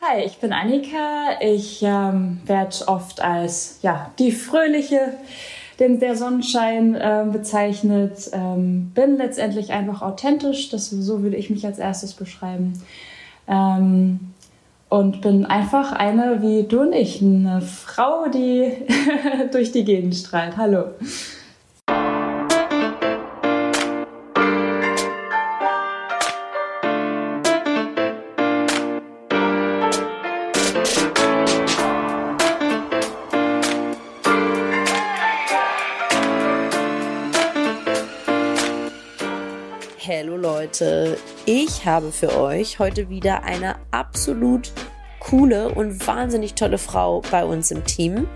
Hi, ich bin Annika. Ich ähm, werde oft als ja, die fröhliche, den, der Sonnenschein äh, bezeichnet. Ähm, bin letztendlich einfach authentisch, das, so würde ich mich als erstes beschreiben. Ähm, und bin einfach eine wie du und ich, eine Frau, die durch die Gegend strahlt. Hallo. Leute, ich habe für euch heute wieder eine absolut coole und wahnsinnig tolle Frau bei uns im Team.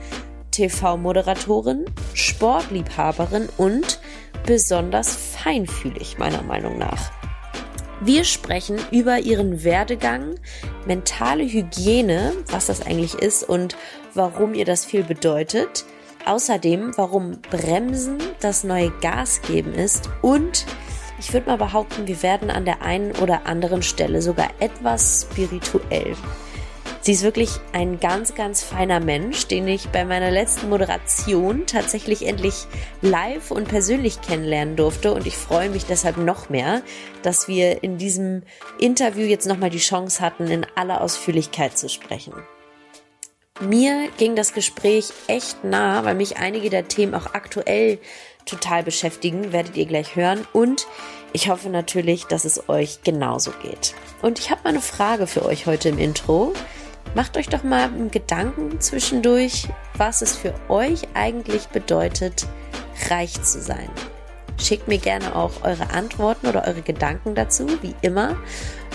TV-Moderatorin, Sportliebhaberin und besonders feinfühlig meiner Meinung nach. Wir sprechen über ihren Werdegang, mentale Hygiene, was das eigentlich ist und warum ihr das viel bedeutet. Außerdem, warum Bremsen das neue Gas geben ist und ich würde mal behaupten, wir werden an der einen oder anderen Stelle sogar etwas spirituell. Sie ist wirklich ein ganz, ganz feiner Mensch, den ich bei meiner letzten Moderation tatsächlich endlich live und persönlich kennenlernen durfte. Und ich freue mich deshalb noch mehr, dass wir in diesem Interview jetzt nochmal die Chance hatten, in aller Ausführlichkeit zu sprechen. Mir ging das Gespräch echt nah, weil mich einige der Themen auch aktuell total beschäftigen, werdet ihr gleich hören. Und ich hoffe natürlich, dass es euch genauso geht. Und ich habe mal eine Frage für euch heute im Intro. Macht euch doch mal einen Gedanken zwischendurch, was es für euch eigentlich bedeutet, reich zu sein. Schickt mir gerne auch eure Antworten oder eure Gedanken dazu, wie immer,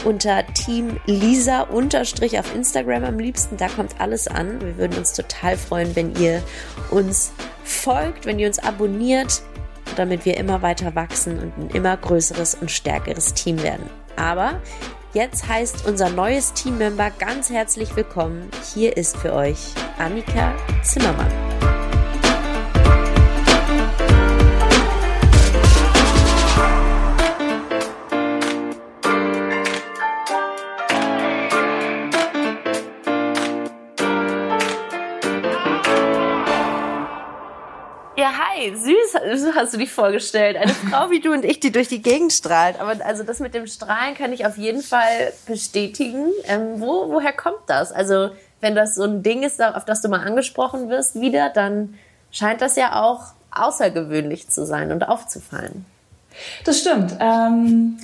unter Team Lisa unterstrich auf Instagram am liebsten. Da kommt alles an. Wir würden uns total freuen, wenn ihr uns folgt, wenn ihr uns abonniert, damit wir immer weiter wachsen und ein immer größeres und stärkeres Team werden. Aber jetzt heißt unser neues Teammember ganz herzlich willkommen. Hier ist für euch Annika Zimmermann. Hi, süß, so hast du dich vorgestellt. Eine Frau wie du und ich, die durch die Gegend strahlt. Aber also das mit dem Strahlen kann ich auf jeden Fall bestätigen. Ähm, wo, woher kommt das? Also wenn das so ein Ding ist, auf das du mal angesprochen wirst wieder, dann scheint das ja auch außergewöhnlich zu sein und aufzufallen. Das stimmt. Ähm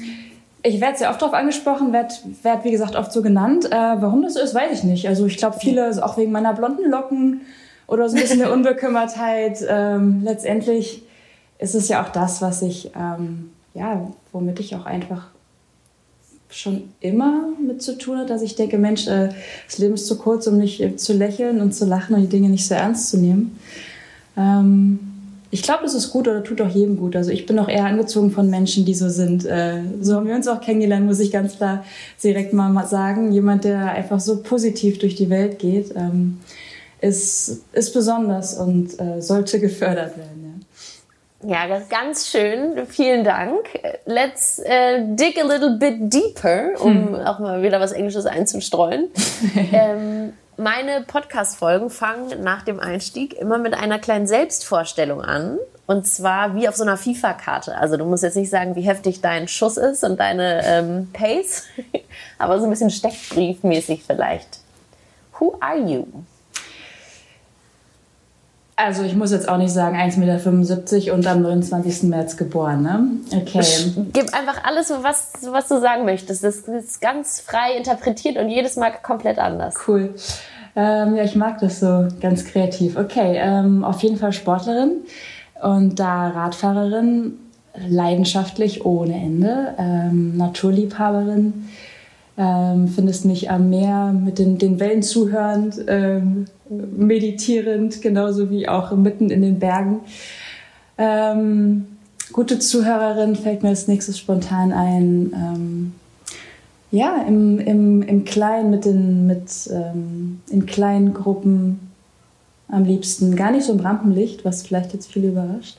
ich werde sehr oft darauf angesprochen, werde, werd, wie gesagt, oft so genannt. Äh, warum das so ist, weiß ich nicht. Also ich glaube, viele, auch wegen meiner blonden Locken, oder so ein bisschen eine Unbekümmertheit. Ähm, letztendlich ist es ja auch das, was ich, ähm, ja, womit ich auch einfach schon immer mit zu tun hat, dass ich denke, Mensch, äh, das Leben ist zu kurz, um nicht äh, zu lächeln und zu lachen und die Dinge nicht so ernst zu nehmen. Ähm, ich glaube, das ist gut oder tut auch jedem gut. Also ich bin auch eher angezogen von Menschen, die so sind. Äh, so haben wir uns auch kennengelernt, muss ich ganz klar direkt mal sagen. Jemand, der einfach so positiv durch die Welt geht. Ähm, ist, ist besonders und äh, sollte gefördert werden. Ja. ja, ganz schön. Vielen Dank. Let's uh, dig a little bit deeper, um hm. auch mal wieder was Englisches einzustreuen. ähm, meine Podcast-Folgen fangen nach dem Einstieg immer mit einer kleinen Selbstvorstellung an. Und zwar wie auf so einer FIFA-Karte. Also du musst jetzt nicht sagen, wie heftig dein Schuss ist und deine ähm, Pace, aber so ein bisschen Steckbriefmäßig vielleicht. Who are you? Also ich muss jetzt auch nicht sagen 1,75 Meter und am 29. März geboren, ne? Okay. Gib einfach alles, was, was du sagen möchtest. Das ist ganz frei interpretiert und jedes Mal komplett anders. Cool. Ähm, ja, ich mag das so ganz kreativ. Okay, ähm, auf jeden Fall Sportlerin und da Radfahrerin, leidenschaftlich ohne Ende, ähm, Naturliebhaberin, ähm, findest mich am Meer mit den, den Wellen zuhörend, ähm, meditierend, genauso wie auch mitten in den Bergen. Ähm, gute Zuhörerin fällt mir als nächstes spontan ein. Ähm, ja, im, im, im Kleinen, mit den, mit, ähm, in kleinen Gruppen am liebsten. Gar nicht so im Rampenlicht, was vielleicht jetzt viele überrascht.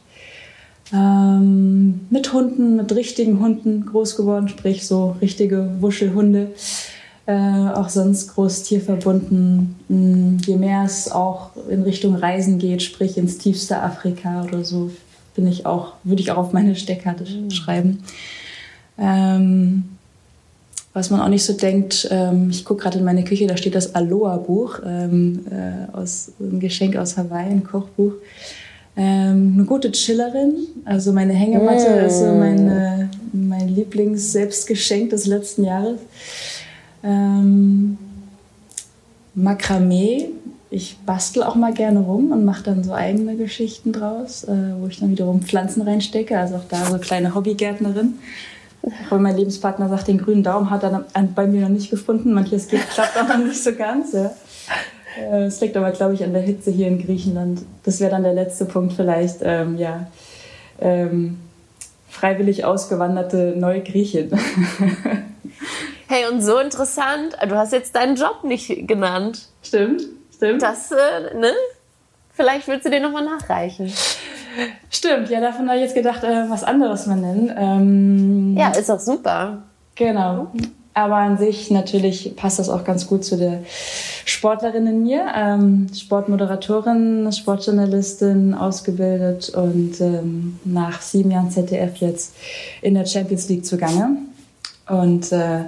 Ähm, mit Hunden, mit richtigen Hunden groß geworden, sprich so richtige Wuschelhunde. Äh, auch sonst groß tierverbunden. Hm, je mehr es auch in Richtung Reisen geht, sprich ins tiefste Afrika oder so, bin ich auch, würde ich auch auf meine Steckkarte mhm. schreiben. Ähm, was man auch nicht so denkt, ähm, ich gucke gerade in meine Küche, da steht das Aloha-Buch, ähm, äh, aus, ein Geschenk aus Hawaii, ein Kochbuch. Ähm, eine gute Chillerin, also meine Hängematte mm. ist so meine, mein Lieblings-Selbstgeschenk des letzten Jahres. Ähm, Makramee, ich bastel auch mal gerne rum und mache dann so eigene Geschichten draus, äh, wo ich dann wiederum Pflanzen reinstecke, also auch da so kleine Hobbygärtnerin. Weil mein Lebenspartner sagt, den grünen Daumen hat er bei mir noch nicht gefunden. Manches geht, klappt auch noch nicht so ganz. Ja. Äh, es liegt aber, glaube ich, an der Hitze hier in Griechenland. Das wäre dann der letzte Punkt vielleicht. Ähm, ja, ähm, freiwillig ausgewanderte Neugriechin. hey, und so interessant. Du hast jetzt deinen Job nicht genannt. Stimmt, stimmt. Das, äh, ne? Vielleicht willst du den nochmal nachreichen. Stimmt, ja, davon habe ich jetzt gedacht, äh, was anderes mal nennen. Ähm, ja, ist auch super. Genau. Aber an sich natürlich passt das auch ganz gut zu der Sportlerin in mir. Ähm, Sportmoderatorin, Sportjournalistin, ausgebildet und ähm, nach sieben Jahren ZDF jetzt in der Champions League zugange. Und äh,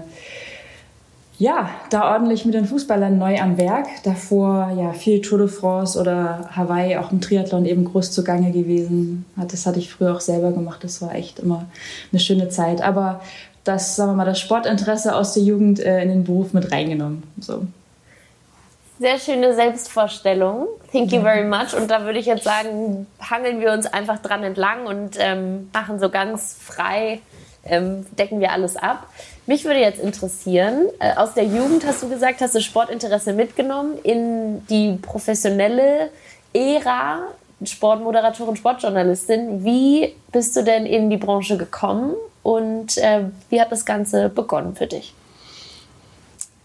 ja, da ordentlich mit den Fußballern neu am Werk. Davor ja viel Tour de France oder Hawaii, auch im Triathlon eben groß zugange gewesen. Das hatte ich früher auch selber gemacht. Das war echt immer eine schöne Zeit. Aber das, sagen wir mal, das Sportinteresse aus der Jugend äh, in den Beruf mit reingenommen. So. Sehr schöne Selbstvorstellung. Thank you very much. Und da würde ich jetzt sagen, hangeln wir uns einfach dran entlang und ähm, machen so ganz frei, ähm, decken wir alles ab. Mich würde jetzt interessieren, äh, aus der Jugend hast du gesagt, hast du Sportinteresse mitgenommen in die professionelle Ära, Sportmoderatorin, Sportjournalistin. Wie bist du denn in die Branche gekommen und äh, wie hat das Ganze begonnen für dich?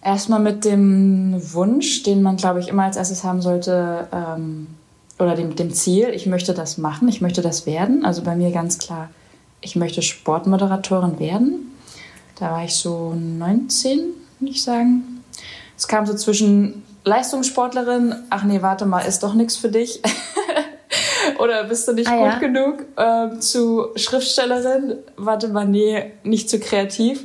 Erstmal mit dem Wunsch, den man, glaube ich, immer als erstes haben sollte, ähm, oder dem, dem Ziel, ich möchte das machen, ich möchte das werden. Also bei mir ganz klar, ich möchte Sportmoderatorin werden. Da war ich so 19, würde ich sagen. Es kam so zwischen Leistungssportlerin, ach nee, warte mal, ist doch nichts für dich. Oder bist du nicht ah, gut ja? genug? Ähm, zu Schriftstellerin, warte mal, nee, nicht zu kreativ.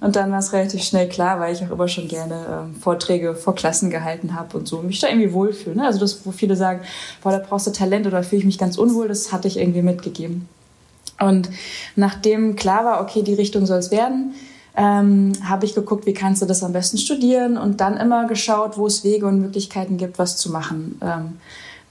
Und dann war es relativ schnell klar, weil ich auch immer schon gerne ähm, Vorträge vor Klassen gehalten habe und so mich da irgendwie wohlfühle. Ne? Also das, wo viele sagen, boah, da brauchst du Talent oder fühle ich mich ganz unwohl, das hatte ich irgendwie mitgegeben. Und nachdem klar war, okay, die Richtung soll es werden, ähm, habe ich geguckt, wie kannst du das am besten studieren und dann immer geschaut, wo es Wege und Möglichkeiten gibt, was zu machen. Ähm,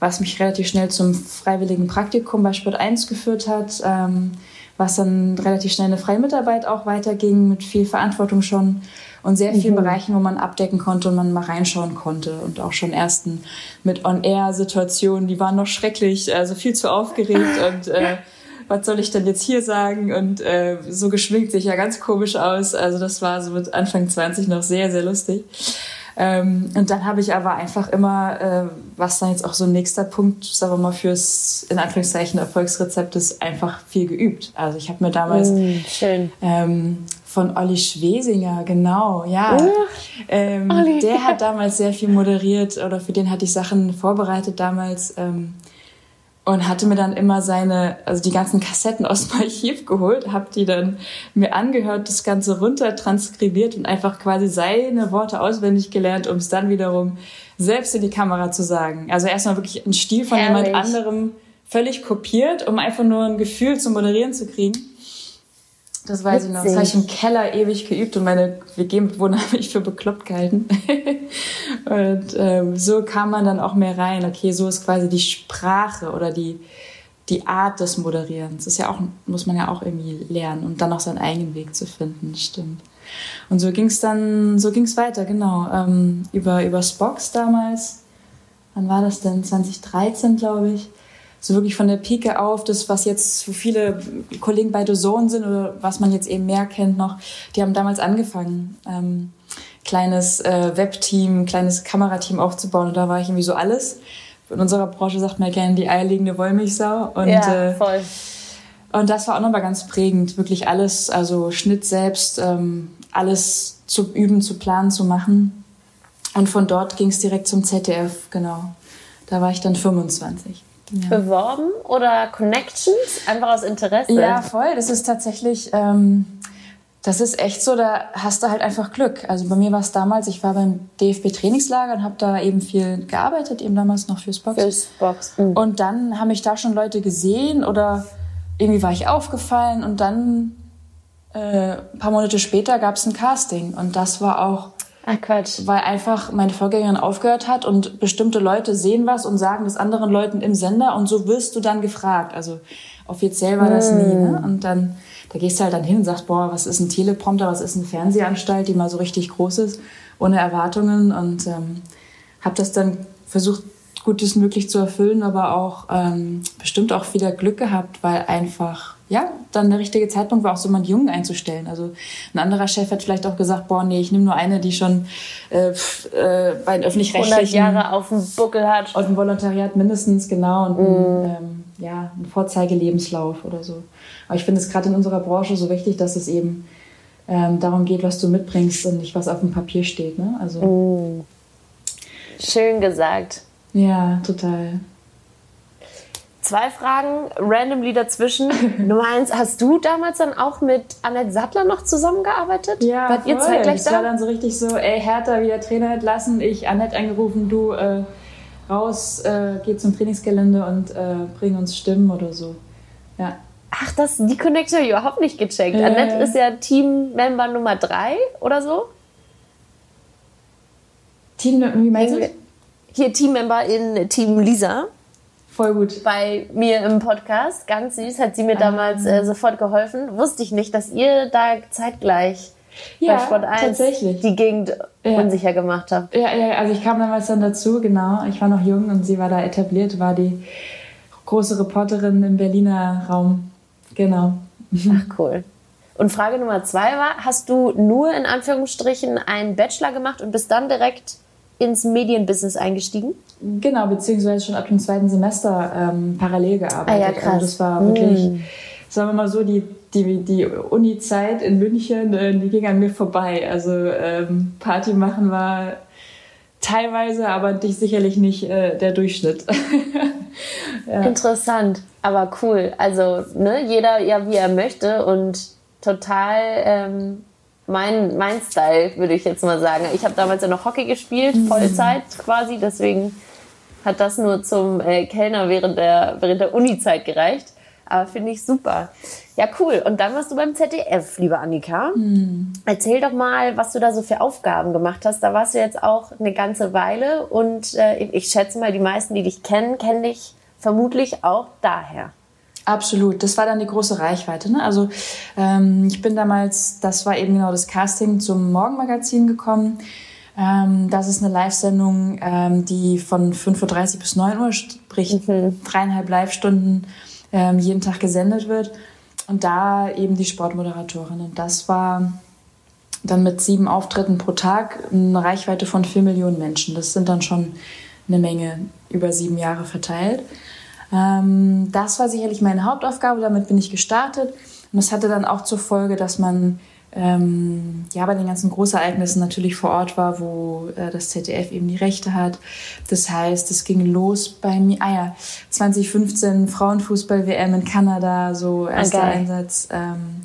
was mich relativ schnell zum freiwilligen Praktikum bei Sport 1 geführt hat, ähm, was dann relativ schnell eine freie Mitarbeit auch weiterging, mit viel Verantwortung schon und sehr vielen mhm. Bereichen, wo man abdecken konnte und man mal reinschauen konnte und auch schon ersten mit On-Air-Situationen, die waren noch schrecklich, also viel zu aufgeregt und äh, was soll ich denn jetzt hier sagen? Und äh, so geschminkt sich ja ganz komisch aus. Also das war so mit Anfang 20 noch sehr, sehr lustig. Ähm, und dann habe ich aber einfach immer, äh, was dann jetzt auch so ein nächster Punkt, sagen wir mal, fürs in Anführungszeichen Erfolgsrezept ist, einfach viel geübt. Also ich habe mir damals mm, ähm, von Olli Schwesinger, genau, ja. Uh, ähm, der hat damals sehr viel moderiert oder für den hatte ich Sachen vorbereitet damals. Ähm, und hatte mir dann immer seine, also die ganzen Kassetten aus dem Archiv geholt, habe die dann mir angehört, das Ganze runter transkribiert und einfach quasi seine Worte auswendig gelernt, um es dann wiederum selbst in die Kamera zu sagen. Also erstmal wirklich ein Stil von Herrlich. jemand anderem völlig kopiert, um einfach nur ein Gefühl zum Moderieren zu kriegen. Das weiß Witzig. ich noch. Das habe ich im Keller ewig geübt und meine WG-Mitbewohner haben mich für bekloppt gehalten. und ähm, so kam man dann auch mehr rein. Okay, so ist quasi die Sprache oder die, die Art des Moderierens. Das ist ja auch, muss man ja auch irgendwie lernen und dann auch seinen eigenen Weg zu finden. Stimmt. Und so ging es dann, so ging es weiter, genau. Ähm, über, über Spox damals. Wann war das denn? 2013, glaube ich so wirklich von der Pike auf, das, was jetzt für viele Kollegen bei Zone sind oder was man jetzt eben mehr kennt noch, die haben damals angefangen, ähm, kleines äh, Webteam, kleines Kamerateam aufzubauen und da war ich irgendwie so alles. In unserer Branche sagt man ja gerne die eierlegende Wollmilchsau und ja, äh, voll. Äh, und das war auch nochmal ganz prägend, wirklich alles, also Schnitt selbst, ähm, alles zu üben, zu planen, zu machen. Und von dort ging es direkt zum ZDF, genau. Da war ich dann 25. Ja. Beworben oder Connections? Einfach aus Interesse? Ja, voll. Das ist tatsächlich, ähm, das ist echt so, da hast du halt einfach Glück. Also bei mir war es damals, ich war beim DFB-Trainingslager und habe da eben viel gearbeitet, eben damals noch fürs Box. Fürs Box. Mhm. Und dann haben mich da schon Leute gesehen oder irgendwie war ich aufgefallen und dann äh, ein paar Monate später gab es ein Casting und das war auch Ach Quatsch. Weil einfach meine Vorgängerin aufgehört hat und bestimmte Leute sehen was und sagen das anderen Leuten im Sender und so wirst du dann gefragt. Also offiziell war das mm. nie. Ne? Und dann, da gehst du halt dann hin und sagst, boah, was ist ein Teleprompter, was ist eine Fernsehanstalt, die mal so richtig groß ist, ohne Erwartungen und ähm, habe das dann versucht, Gutes möglich zu erfüllen, aber auch ähm, bestimmt auch wieder Glück gehabt, weil einfach ja, dann der richtige Zeitpunkt war auch so jemanden Jungen einzustellen. Also ein anderer Chef hat vielleicht auch gesagt, boah, nee, ich nehme nur eine, die schon äh, äh, bei den öffentlich-rechtlichen 100 Jahre auf dem Buckel hat. Auf dem Volontariat mindestens, genau. Und mm. ein, ähm, ja, ein Vorzeigelebenslauf oder so. Aber ich finde es gerade in unserer Branche so wichtig, dass es eben ähm, darum geht, was du mitbringst und nicht, was auf dem Papier steht. Ne? Also, mm. Schön gesagt. Ja, total. Zwei Fragen, randomly dazwischen. Nummer eins, hast du damals dann auch mit Annette Sattler noch zusammengearbeitet? Ja, Wart voll. ihr zeitgleich da? war dann so richtig so, ey, Hertha wieder Trainer entlassen, ich Annette angerufen, du äh, raus, äh, geh zum Trainingsgelände und äh, bring uns Stimmen oder so. Ja. Ach, das, die Connection habe ich überhaupt nicht gecheckt. Äh, Annette ist ja Teammember Nummer drei oder so. Team, wie meinst du? Hier Teammember in Team Lisa. Voll gut. Bei mir im Podcast, ganz süß, hat sie mir damals äh, sofort geholfen. Wusste ich nicht, dass ihr da zeitgleich ja, bei Sport 1 tatsächlich. die Gegend ja. unsicher gemacht habt. Ja, ja, also ich kam damals dann dazu, genau. Ich war noch jung und sie war da etabliert, war die große Reporterin im Berliner Raum. Genau. Ach, cool. Und Frage Nummer zwei war, hast du nur in Anführungsstrichen einen Bachelor gemacht und bist dann direkt ins Medienbusiness eingestiegen? Genau, beziehungsweise schon ab dem zweiten Semester ähm, parallel gearbeitet. Ah, ja, krass. Also das war wirklich, mm. sagen wir mal so, die, die, die Uni-Zeit in München, äh, die ging an mir vorbei. Also ähm, Party machen war teilweise, aber sicherlich nicht äh, der Durchschnitt. ja. Interessant, aber cool. Also ne, jeder ja wie er möchte und total ähm, mein, mein Style, würde ich jetzt mal sagen. Ich habe damals ja noch Hockey gespielt, mhm. Vollzeit quasi, deswegen hat das nur zum äh, Kellner während der, während der Uni-Zeit gereicht. Aber finde ich super. Ja, cool. Und dann warst du beim ZDF, liebe Annika. Mhm. Erzähl doch mal, was du da so für Aufgaben gemacht hast. Da warst du jetzt auch eine ganze Weile und äh, ich schätze mal, die meisten, die dich kennen, kennen dich vermutlich auch daher. Absolut, das war dann die große Reichweite. Ne? Also ähm, ich bin damals, das war eben genau das Casting zum Morgenmagazin gekommen. Ähm, das ist eine Live-Sendung, ähm, die von 5.30 Uhr bis 9 Uhr, sprich mhm. dreieinhalb Live-Stunden ähm, jeden Tag gesendet wird. Und da eben die Sportmoderatorin. Und das war dann mit sieben Auftritten pro Tag eine Reichweite von vier Millionen Menschen. Das sind dann schon eine Menge über sieben Jahre verteilt. Ähm, das war sicherlich meine Hauptaufgabe, damit bin ich gestartet. Und das hatte dann auch zur Folge, dass man ähm, ja bei den ganzen Großereignissen natürlich vor Ort war, wo äh, das ZDF eben die Rechte hat. Das heißt, es ging los bei mir, ah ja, 2015 Frauenfußball-WM in Kanada, so erster okay. Einsatz. Ähm,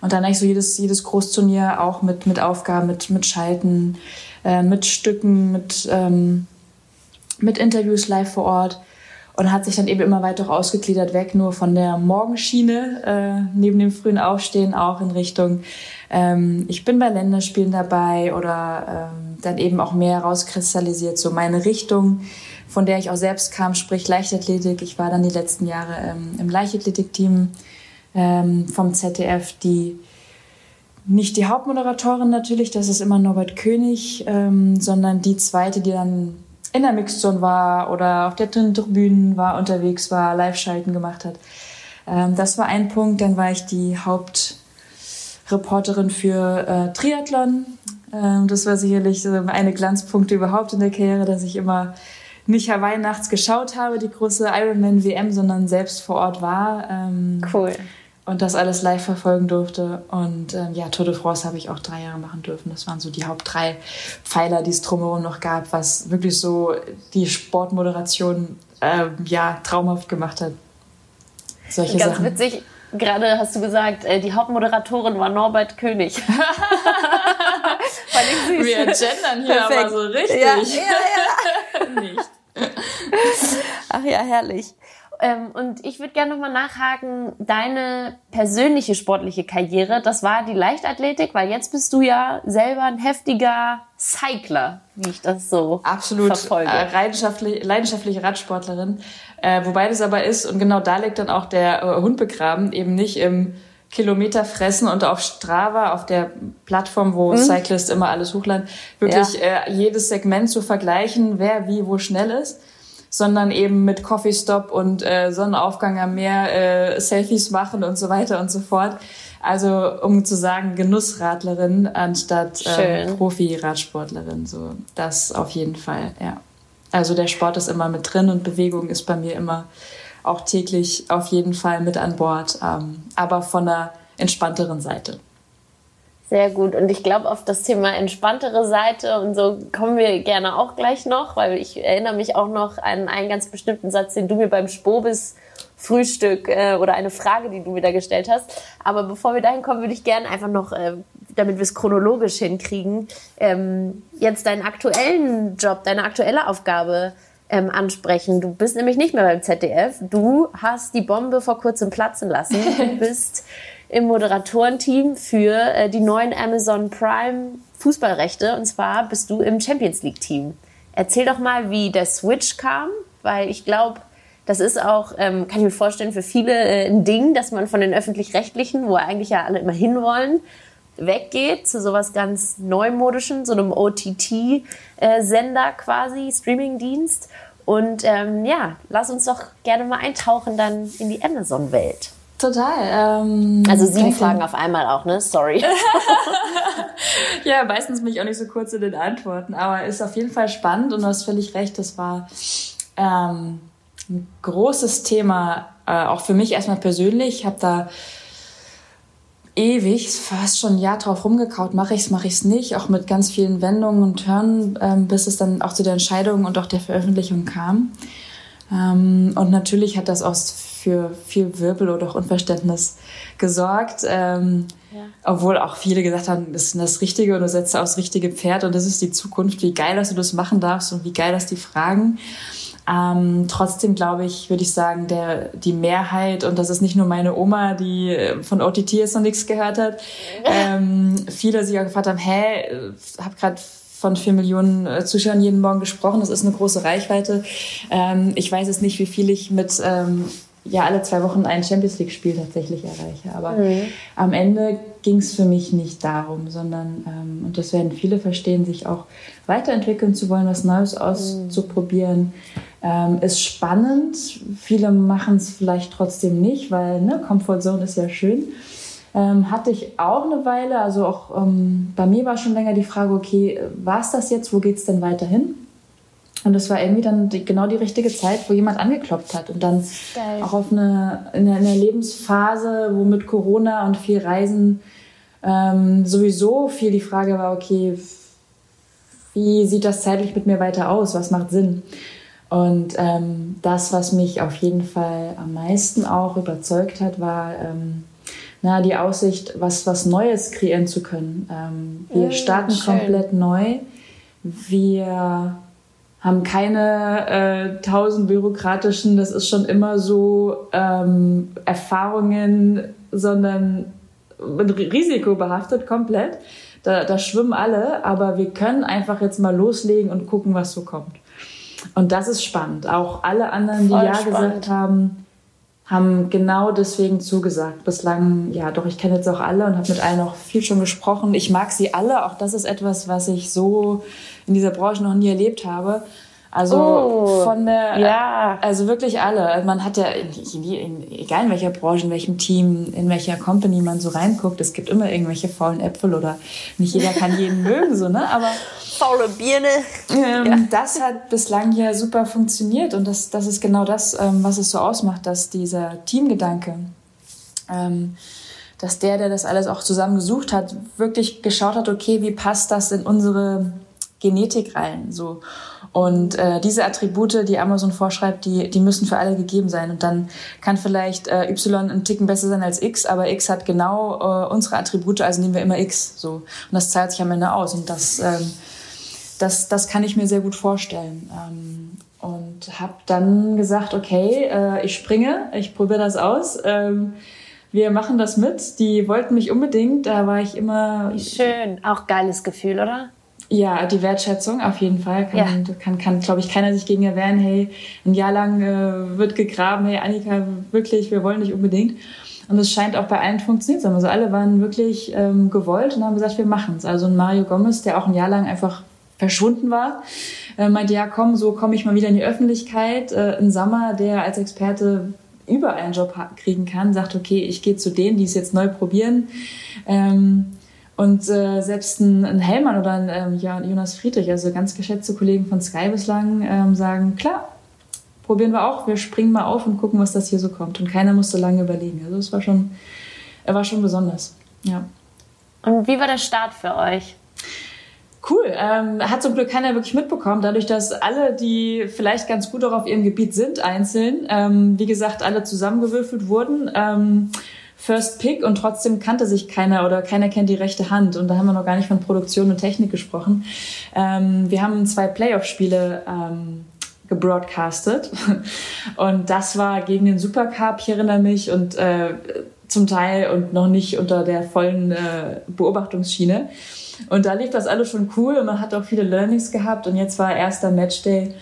und dann eigentlich so jedes, jedes Großturnier auch mit, mit Aufgaben, mit, mit Schalten, äh, mit Stücken, mit, ähm, mit Interviews live vor Ort und hat sich dann eben immer weiter ausgegliedert weg, nur von der Morgenschiene äh, neben dem frühen Aufstehen auch in Richtung ähm, ich bin bei Länderspielen dabei oder ähm, dann eben auch mehr rauskristallisiert, so meine Richtung, von der ich auch selbst kam, sprich Leichtathletik. Ich war dann die letzten Jahre ähm, im Leichtathletikteam ähm, vom ZDF, die nicht die Hauptmoderatorin natürlich, das ist immer Norbert König, ähm, sondern die zweite, die dann in der Mixzone war oder auf der Tribünen war, unterwegs war, Live-Schalten gemacht hat. Ähm, das war ein Punkt. Dann war ich die Hauptreporterin für äh, Triathlon. Ähm, das war sicherlich so eine Glanzpunkte überhaupt in der Karriere, dass ich immer nicht Hawaii nachts geschaut habe, die große Ironman WM, sondern selbst vor Ort war. Ähm, cool. Und das alles live verfolgen durfte. Und ähm, ja, Tour de France habe ich auch drei Jahre machen dürfen. Das waren so die Haupt drei Pfeiler, die es drumherum noch gab, was wirklich so die Sportmoderation ähm, ja traumhaft gemacht hat. Solche Ganz Sachen. witzig. Gerade hast du gesagt, äh, die Hauptmoderatorin war Norbert König. Wir gendern hier Perfekt. aber so richtig. Ja, ja, ja. Nicht. Ach ja, herrlich. Ähm, und ich würde gerne nochmal nachhaken, deine persönliche sportliche Karriere, das war die Leichtathletik, weil jetzt bist du ja selber ein heftiger Cycler, wie ich das so Absolut, verfolge. Äh, leidenschaftlich, leidenschaftliche Radsportlerin. Äh, wobei das aber ist, und genau da liegt dann auch der äh, Hund begraben, eben nicht im Kilometer fressen und auf Strava, auf der Plattform, wo mhm. Cyclist immer alles hochladen, wirklich ja. äh, jedes Segment zu vergleichen, wer wie wo schnell ist sondern eben mit Coffee Stop und äh, Sonnenaufgang am Meer, äh, Selfies machen und so weiter und so fort. Also um zu sagen, Genussradlerin anstatt äh, Profi-Radsportlerin. So, das auf jeden Fall, ja. Also der Sport ist immer mit drin und Bewegung ist bei mir immer auch täglich auf jeden Fall mit an Bord, ähm, aber von einer entspannteren Seite. Sehr gut. Und ich glaube, auf das Thema entspanntere Seite und so kommen wir gerne auch gleich noch, weil ich erinnere mich auch noch an einen ganz bestimmten Satz, den du mir beim Spobis Frühstück äh, oder eine Frage, die du mir da gestellt hast. Aber bevor wir dahin kommen, würde ich gerne einfach noch, äh, damit wir es chronologisch hinkriegen, ähm, jetzt deinen aktuellen Job, deine aktuelle Aufgabe ähm, ansprechen. Du bist nämlich nicht mehr beim ZDF. Du hast die Bombe vor kurzem platzen lassen. Du bist im Moderatorenteam für äh, die neuen Amazon Prime Fußballrechte. Und zwar bist du im Champions League Team. Erzähl doch mal, wie der Switch kam, weil ich glaube, das ist auch, ähm, kann ich mir vorstellen, für viele äh, ein Ding, dass man von den öffentlich-rechtlichen, wo eigentlich ja alle immer hinwollen, weggeht zu sowas ganz neumodischen, so einem OTT-Sender quasi, Streaming-Dienst. Und ähm, ja, lass uns doch gerne mal eintauchen dann in die Amazon-Welt. Total. Ähm, also sieben Fragen auf einmal auch, ne? Sorry. ja, meistens bin ich auch nicht so kurz in den Antworten, aber ist auf jeden Fall spannend und du hast völlig recht, das war ähm, ein großes Thema, äh, auch für mich erstmal persönlich. Ich habe da ewig, fast schon ein Jahr drauf rumgekaut, mache ich's, mache ich's nicht, auch mit ganz vielen Wendungen und Turnen, ähm, bis es dann auch zu der Entscheidung und auch der Veröffentlichung kam. Ähm, und natürlich hat das auch für viel Wirbel oder auch Unverständnis gesorgt. Ähm, ja. Obwohl auch viele gesagt haben, das ist das Richtige und du setzt aufs richtige Pferd und das ist die Zukunft. Wie geil, dass du das machen darfst und wie geil, dass die fragen. Ähm, trotzdem glaube ich, würde ich sagen, der, die Mehrheit, und das ist nicht nur meine Oma, die äh, von OTT jetzt noch nichts gehört hat, ähm, viele sich auch gefragt haben, hä, äh, hab gerade von vier Millionen äh, Zuschauern jeden Morgen gesprochen. Das ist eine große Reichweite. Ähm, ich weiß es nicht, wie viel ich mit ähm, ja alle zwei Wochen ein Champions League-Spiel tatsächlich erreiche. Aber mhm. am Ende ging es für mich nicht darum, sondern, ähm, und das werden viele verstehen, sich auch weiterentwickeln zu wollen, was Neues auszuprobieren. Ähm, ist spannend. Viele machen es vielleicht trotzdem nicht, weil ne, Comfort Zone ist ja schön. Ähm, hatte ich auch eine Weile, also auch ähm, bei mir war schon länger die Frage, okay, war es das jetzt, wo geht es denn weiterhin? Und das war irgendwie dann die, genau die richtige Zeit, wo jemand angeklopft hat. Und dann Geil. auch auf eine, in einer Lebensphase, wo mit Corona und viel Reisen ähm, sowieso viel die Frage war, okay, wie sieht das zeitlich mit mir weiter aus? Was macht Sinn? Und ähm, das, was mich auf jeden Fall am meisten auch überzeugt hat, war ähm, na, die Aussicht, was, was Neues kreieren zu können. Ähm, wir mm, starten schön. komplett neu. Wir haben keine äh, tausend bürokratischen, das ist schon immer so ähm, Erfahrungen, sondern risikobehaftet komplett. Da, da schwimmen alle, aber wir können einfach jetzt mal loslegen und gucken, was so kommt. Und das ist spannend. Auch alle anderen, die Voll Ja spannend. gesagt haben, haben genau deswegen zugesagt. Bislang, ja, doch, ich kenne jetzt auch alle und habe mit allen auch viel schon gesprochen. Ich mag sie alle. Auch das ist etwas, was ich so in dieser Branche noch nie erlebt habe. Also oh, von der, ja. also wirklich alle. Man hat ja, egal in welcher Branche, in welchem Team, in welcher Company man so reinguckt, es gibt immer irgendwelche faulen Äpfel oder nicht jeder kann jeden mögen, so, ne? Aber faule Birne. Ähm, ja. Das hat bislang ja super funktioniert und das, das ist genau das, ähm, was es so ausmacht, dass dieser Teamgedanke ähm, dass der, der das alles auch zusammen gesucht hat, wirklich geschaut hat, okay, wie passt das in unsere Genetik rein? So. Und äh, diese Attribute, die Amazon vorschreibt, die, die müssen für alle gegeben sein. Und dann kann vielleicht äh, Y ein Ticken besser sein als X, aber X hat genau äh, unsere Attribute, also nehmen wir immer X. So. Und das zahlt sich am Ende aus. Und das, ähm, das, das kann ich mir sehr gut vorstellen. Ähm, und habe dann gesagt, okay, äh, ich springe, ich probiere das aus. Ähm, wir machen das mit. Die wollten mich unbedingt. Da war ich immer. Wie schön. Auch geiles Gefühl, oder? Ja, die Wertschätzung auf jeden Fall. Kann, ja. kann, kann glaube ich, keiner sich gegen erwehren, hey, ein Jahr lang äh, wird gegraben, hey Annika, wirklich, wir wollen dich unbedingt. Und es scheint auch bei allen funktioniert zu haben. Also alle waren wirklich ähm, gewollt und haben gesagt, wir machen es. Also ein Mario Gomez, der auch ein Jahr lang einfach verschwunden war, äh, meinte, ja komm, so komme ich mal wieder in die Öffentlichkeit. Äh, ein Sammer, der als Experte überall einen Job kriegen kann, sagt, okay, ich gehe zu denen, die es jetzt neu probieren. Ähm, und äh, selbst ein, ein Hellmann oder ein ähm, Jonas Friedrich, also ganz geschätzte Kollegen von Sky bislang, ähm, sagen, klar, probieren wir auch, wir springen mal auf und gucken, was das hier so kommt. Und keiner musste lange überlegen. Also es war schon, er war schon besonders. Ja. Und wie war der Start für euch? Cool. Ähm, hat zum Glück keiner wirklich mitbekommen, dadurch, dass alle, die vielleicht ganz gut auch auf ihrem Gebiet sind, einzeln, ähm, wie gesagt, alle zusammengewürfelt wurden. Ähm, First Pick und trotzdem kannte sich keiner oder keiner kennt die rechte Hand. Und da haben wir noch gar nicht von Produktion und Technik gesprochen. Ähm, wir haben zwei Playoff-Spiele ähm, gebroadcastet und das war gegen den Supercup, ich erinnere mich, und äh, zum Teil und noch nicht unter der vollen äh, Beobachtungsschiene. Und da lief das alles schon cool und man hat auch viele Learnings gehabt und jetzt war erster Matchday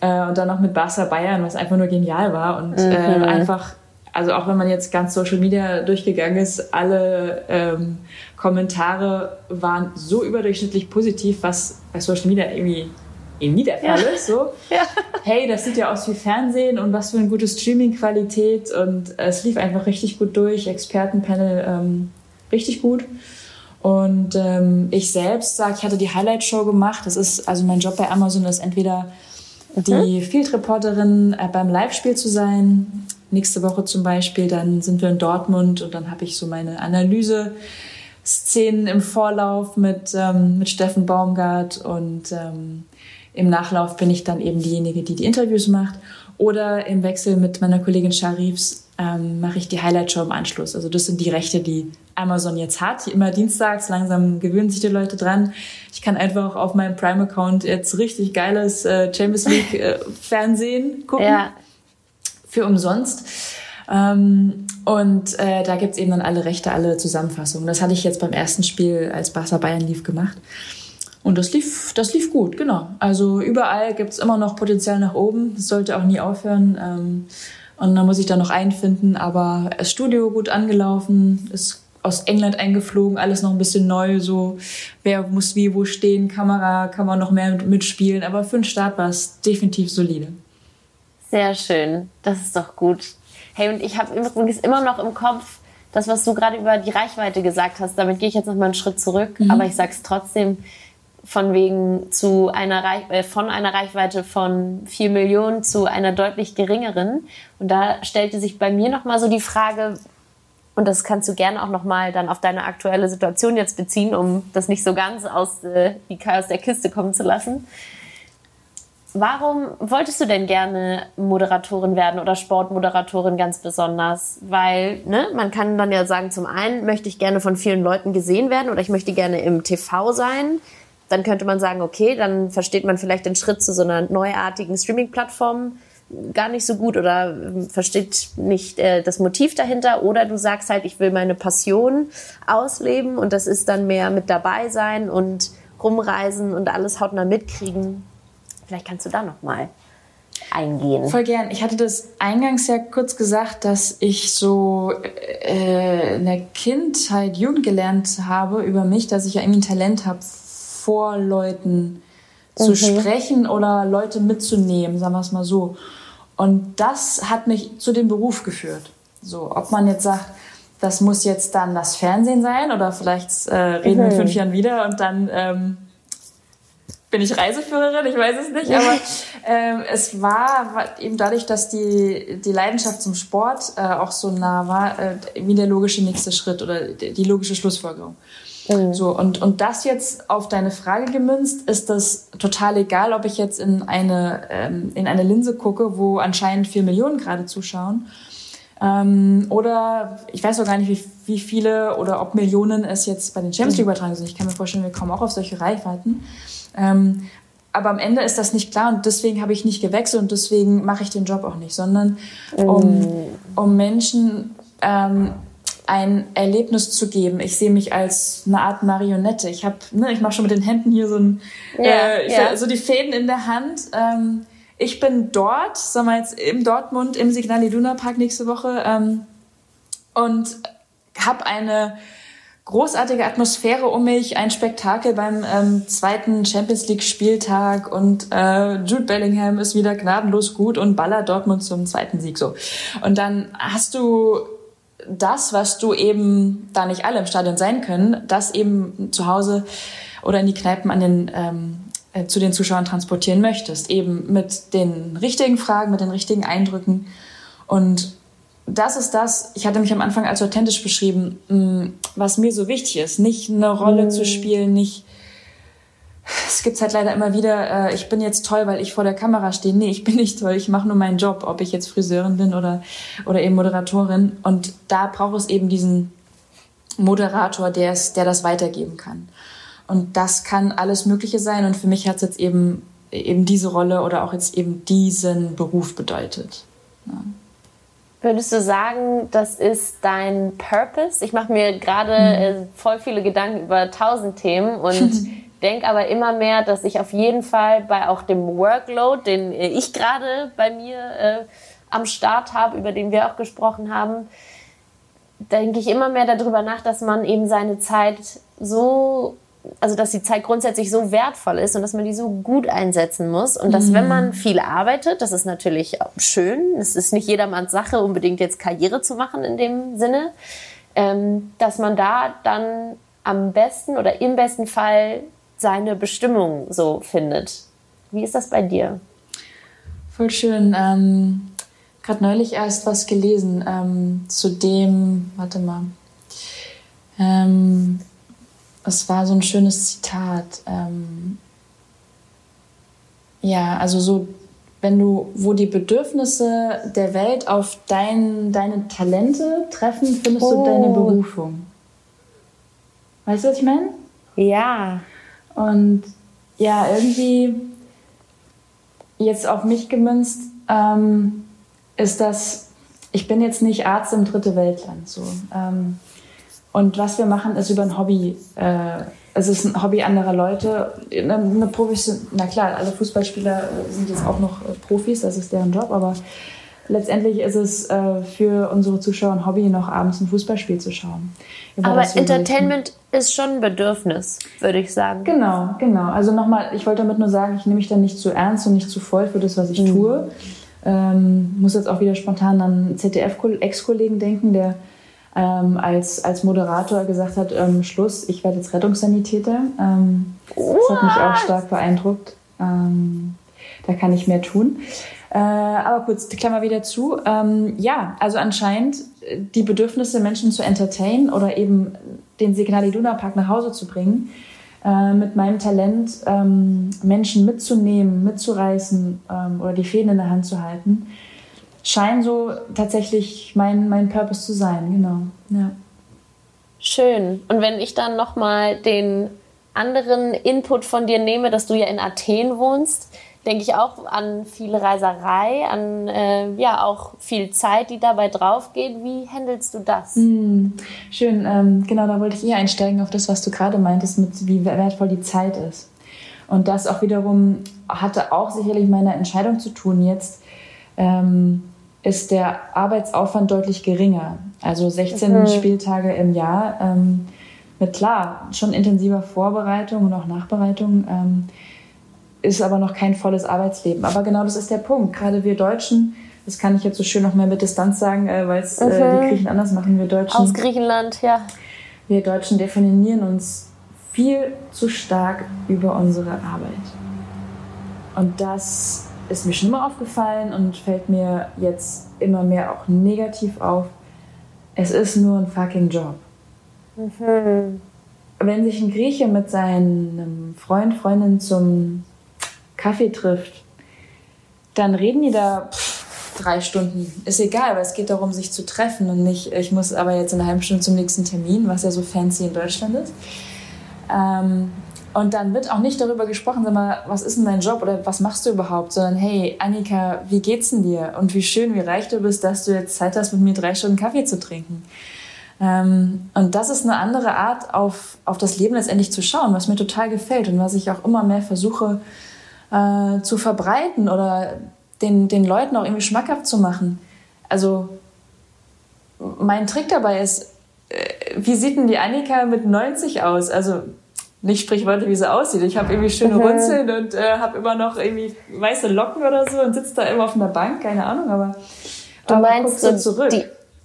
äh, und dann noch mit Barca Bayern, was einfach nur genial war und mhm. äh, einfach also auch wenn man jetzt ganz Social Media durchgegangen ist, alle ähm, Kommentare waren so überdurchschnittlich positiv, was bei Social Media irgendwie eben nie der Fall ja. ist. So, ja. hey, das sieht ja aus wie Fernsehen und was für eine gute Streaming-Qualität und es lief einfach richtig gut durch, Expertenpanel ähm, richtig gut. Und ähm, ich selbst sage, ich hatte die Highlight-Show gemacht. Das ist, also mein Job bei Amazon ist entweder die mhm. Field-Reporterin äh, beim Live-Spiel zu sein nächste Woche zum Beispiel, dann sind wir in Dortmund und dann habe ich so meine Analyse-Szenen im Vorlauf mit, ähm, mit Steffen Baumgart und ähm, im Nachlauf bin ich dann eben diejenige, die die Interviews macht. Oder im Wechsel mit meiner Kollegin Sharifs ähm, mache ich die Highlight-Show im Anschluss. Also das sind die Rechte, die Amazon jetzt hat. Immer dienstags, langsam gewöhnen sich die Leute dran. Ich kann einfach auf meinem Prime-Account jetzt richtig geiles äh, Champions League-Fernsehen äh, gucken. Ja für umsonst. Ähm, und äh, da gibt's eben dann alle Rechte, alle Zusammenfassungen. Das hatte ich jetzt beim ersten Spiel, als Barca Bayern lief, gemacht. Und das lief, das lief gut, genau. Also überall gibt's immer noch Potenzial nach oben. Das sollte auch nie aufhören. Ähm, und dann muss ich da noch einfinden. Aber das Studio gut angelaufen, ist aus England eingeflogen, alles noch ein bisschen neu, so wer muss wie wo stehen, Kamera kann man noch mehr mitspielen. Aber für den Start war es definitiv solide. Sehr schön. Das ist doch gut. Hey, und ich habe übrigens immer noch im Kopf, das, was du gerade über die Reichweite gesagt hast, damit gehe ich jetzt noch mal einen Schritt zurück, mhm. aber ich sage es trotzdem, von wegen zu einer Reich äh, von einer Reichweite von 4 Millionen zu einer deutlich geringeren. Und da stellte sich bei mir noch mal so die Frage, und das kannst du gerne auch noch mal dann auf deine aktuelle Situation jetzt beziehen, um das nicht so ganz aus, äh, die aus der Kiste kommen zu lassen. Warum wolltest du denn gerne Moderatorin werden oder Sportmoderatorin ganz besonders? Weil, ne, man kann dann ja sagen, zum einen möchte ich gerne von vielen Leuten gesehen werden oder ich möchte gerne im TV sein. Dann könnte man sagen, okay, dann versteht man vielleicht den Schritt zu so einer neuartigen Streaming-Plattform gar nicht so gut oder ähm, versteht nicht äh, das Motiv dahinter oder du sagst halt, ich will meine Passion ausleben und das ist dann mehr mit dabei sein und rumreisen und alles hautnah mitkriegen. Vielleicht kannst du da noch mal eingehen. Voll gern. Ich hatte das eingangs ja kurz gesagt, dass ich so äh, in der Kindheit, Jugend gelernt habe über mich, dass ich ja irgendwie ein Talent habe, vor Leuten zu mhm. sprechen oder Leute mitzunehmen, sagen wir es mal so. Und das hat mich zu dem Beruf geführt. So, ob man jetzt sagt, das muss jetzt dann das Fernsehen sein oder vielleicht äh, reden wir in mhm. fünf Jahren wieder und dann ähm, bin ich Reiseführerin, ich weiß es nicht, aber äh, es war, war, eben dadurch, dass die, die Leidenschaft zum Sport äh, auch so nah war, äh, wie der logische nächste Schritt oder die logische Schlussfolgerung. Mhm. So, und, und das jetzt auf deine Frage gemünzt, ist das total egal, ob ich jetzt in eine, ähm, in eine Linse gucke, wo anscheinend vier Millionen gerade zuschauen. Ähm, oder ich weiß auch gar nicht, wie, wie viele oder ob Millionen es jetzt bei den Champions League übertragen sind. Ich kann mir vorstellen, wir kommen auch auf solche Reichweiten. Ähm, aber am Ende ist das nicht klar und deswegen habe ich nicht gewechselt und deswegen mache ich den Job auch nicht, sondern um, mhm. um Menschen ähm, ein Erlebnis zu geben. Ich sehe mich als eine Art Marionette. Ich habe, ne, ich mache schon mit den Händen hier so ein, ja, äh, ja. so die Fäden in der Hand. Ähm, ich bin dort, sagen wir jetzt im Dortmund im Signal Iduna Park nächste Woche ähm, und habe eine großartige Atmosphäre um mich, ein Spektakel beim ähm, zweiten Champions League Spieltag und äh, Jude Bellingham ist wieder gnadenlos gut und ballert Dortmund zum zweiten Sieg so. Und dann hast du das, was du eben, da nicht alle im Stadion sein können, das eben zu Hause oder in die Kneipen an den, ähm, äh, zu den Zuschauern transportieren möchtest. Eben mit den richtigen Fragen, mit den richtigen Eindrücken. Und das ist das, ich hatte mich am Anfang als authentisch beschrieben, mm, was mir so wichtig ist. Nicht eine Rolle mm. zu spielen, nicht es gibt halt leider immer wieder, äh, ich bin jetzt toll, weil ich vor der Kamera stehe. Nee, ich bin nicht toll, ich mache nur meinen Job, ob ich jetzt Friseurin bin oder, oder eben Moderatorin. Und da braucht es eben diesen Moderator, der, es, der das weitergeben kann. Und das kann alles Mögliche sein. Und für mich hat es jetzt eben, eben diese Rolle oder auch jetzt eben diesen Beruf bedeutet. Ja. Würdest du sagen, das ist dein Purpose? Ich mache mir gerade mhm. äh, voll viele Gedanken über tausend Themen und denke aber immer mehr, dass ich auf jeden Fall bei auch dem Workload, den ich gerade bei mir äh, am Start habe, über den wir auch gesprochen haben, denke ich immer mehr darüber nach, dass man eben seine Zeit so, also dass die Zeit grundsätzlich so wertvoll ist und dass man die so gut einsetzen muss. Und dass wenn mhm. man viel arbeitet, das ist natürlich schön, es ist nicht jedermanns Sache, unbedingt jetzt Karriere zu machen in dem Sinne, ähm, dass man da dann am besten oder im besten Fall seine Bestimmung so findet. Wie ist das bei dir? Voll schön. Ähm, Gerade neulich erst was gelesen ähm, zu dem, warte mal. Ähm, es war so ein schönes Zitat. Ähm, ja, also so, wenn du, wo die Bedürfnisse der Welt auf dein, deine Talente treffen, findest oh. du deine Berufung. Weißt du, was ich meine? Ja. Und ja, irgendwie jetzt auf mich gemünzt ähm, ist das, ich bin jetzt nicht Arzt im dritte Weltland so. Ähm, und was wir machen, ist über ein Hobby. Äh, es ist ein Hobby anderer Leute. Eine, eine Profis, na klar, alle Fußballspieler sind jetzt auch noch Profis, das ist deren Job, aber letztendlich ist es äh, für unsere Zuschauer ein Hobby, noch abends ein Fußballspiel zu schauen. Aber Entertainment ist schon ein Bedürfnis, würde ich sagen. Genau, genau. Also nochmal, ich wollte damit nur sagen, ich nehme mich dann nicht zu ernst und nicht zu voll für das, was ich mhm. tue. Ähm, muss jetzt auch wieder spontan an ZDF-Ex-Kollegen denken, der ähm, als, als Moderator gesagt hat, ähm, Schluss, ich werde jetzt Rettungssanitäter. Ähm, das hat mich auch stark beeindruckt. Ähm, da kann ich mehr tun. Äh, aber kurz, die Klammer wieder zu. Ähm, ja, also anscheinend äh, die Bedürfnisse Menschen zu entertainen oder eben den Signal Iduna Park nach Hause zu bringen, äh, mit meinem Talent ähm, Menschen mitzunehmen, mitzureißen ähm, oder die Fäden in der Hand zu halten, scheint so tatsächlich mein, mein Purpose zu sein, genau. Ja. Schön. Und wenn ich dann nochmal den anderen Input von dir nehme, dass du ja in Athen wohnst, denke ich auch an viel Reiserei, an äh, ja auch viel Zeit, die dabei drauf geht. Wie handelst du das? Mm, schön, ähm, genau, da wollte ich eher einsteigen auf das, was du gerade meintest, mit wie wertvoll die Zeit ist. Und das auch wiederum hatte auch sicherlich meine Entscheidung zu tun. Jetzt ähm, ist der Arbeitsaufwand deutlich geringer. Also 16 mhm. Spieltage im Jahr ähm, mit klar schon intensiver Vorbereitung und auch Nachbereitung. Ähm, ist aber noch kein volles Arbeitsleben. Aber genau das ist der Punkt. Gerade wir Deutschen, das kann ich jetzt so schön noch mehr mit Distanz sagen, äh, weil es äh, die Griechen anders machen. Wir Deutschen. Aus Griechenland, ja. Wir Deutschen definieren uns viel zu stark über unsere Arbeit. Und das ist mir schon immer aufgefallen und fällt mir jetzt immer mehr auch negativ auf. Es ist nur ein fucking Job. Mhm. Wenn sich ein Grieche mit seinem Freund, Freundin zum Kaffee trifft, dann reden die da drei Stunden. Ist egal, aber es geht darum, sich zu treffen und nicht, ich muss aber jetzt in einer halben Stunde zum nächsten Termin, was ja so fancy in Deutschland ist. Ähm, und dann wird auch nicht darüber gesprochen, sag mal, was ist denn dein Job oder was machst du überhaupt, sondern hey, Annika, wie geht's denn dir? Und wie schön, wie reich du bist, dass du jetzt Zeit hast, mit mir drei Stunden Kaffee zu trinken. Ähm, und das ist eine andere Art, auf, auf das Leben letztendlich zu schauen, was mir total gefällt und was ich auch immer mehr versuche äh, zu verbreiten oder den, den Leuten auch irgendwie schmackhaft zu machen. Also mein Trick dabei ist, äh, wie sieht denn die Annika mit 90 aus? Also nicht sprichwörtlich, wie sie aussieht. Ich habe irgendwie schöne Runzeln und äh, habe immer noch irgendwie weiße Locken oder so und sitze da immer auf einer Bank, keine Ahnung, aber du aber meinst so zurück. die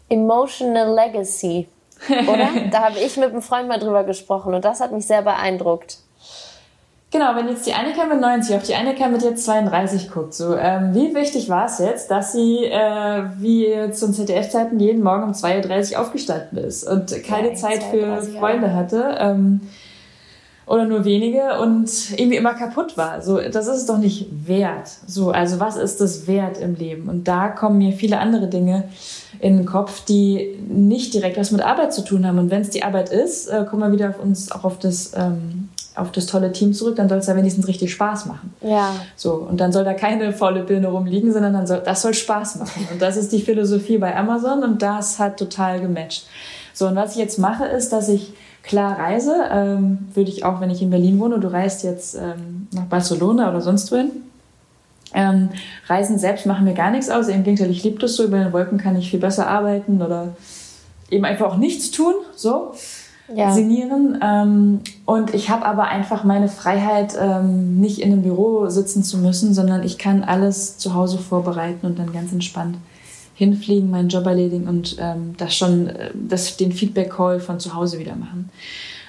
emotional legacy, oder? da habe ich mit einem Freund mal drüber gesprochen und das hat mich sehr beeindruckt. Genau, wenn jetzt die Annika mit 90 auf die Annika mit jetzt 32 guckt, so ähm, wie wichtig war es jetzt, dass sie äh, wie zu ZDF-Zeiten jeden Morgen um 2.30 Uhr aufgestanden ist und keine ja, Zeit für Freunde hatte. Ähm, oder nur wenige und irgendwie immer kaputt war. So, das ist es doch nicht wert. So, also was ist das wert im Leben? Und da kommen mir viele andere Dinge in den Kopf, die nicht direkt was mit Arbeit zu tun haben. Und wenn es die Arbeit ist, äh, kommen wir wieder auf uns auch auf das ähm, auf das tolle Team zurück, dann soll es ja wenigstens richtig Spaß machen. Ja. So, und dann soll da keine faule Birne rumliegen, sondern dann soll, das soll Spaß machen. Und das ist die Philosophie bei Amazon und das hat total gematcht. So, und was ich jetzt mache, ist, dass ich klar reise, ähm, würde ich auch, wenn ich in Berlin wohne, du reist jetzt ähm, nach Barcelona oder sonst wohin. Ähm, Reisen selbst machen mir gar nichts aus. Im Gegenteil, ich liebe das so. Über den Wolken kann ich viel besser arbeiten oder eben einfach auch nichts tun. So. Ja. Sinieren. Ähm, und ich habe aber einfach meine Freiheit, ähm, nicht in einem Büro sitzen zu müssen, sondern ich kann alles zu Hause vorbereiten und dann ganz entspannt hinfliegen, meinen Job erledigen und ähm, das schon, äh, das, den Feedback-Call von zu Hause wieder machen.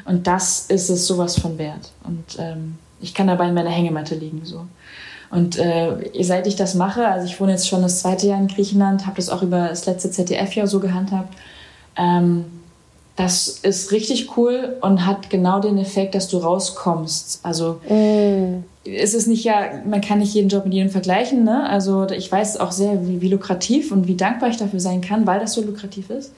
Und das ist es sowas von wert. Und ähm, ich kann dabei in meiner Hängematte liegen. So. Und äh, seit ich das mache, also ich wohne jetzt schon das zweite Jahr in Griechenland, habe das auch über das letzte ZDF-Jahr so gehandhabt. Ähm, das ist richtig cool und hat genau den Effekt, dass du rauskommst. Also mm. es ist nicht ja, man kann nicht jeden Job mit jedem vergleichen. Ne? Also ich weiß auch sehr, wie, wie lukrativ und wie dankbar ich dafür sein kann, weil das so lukrativ ist.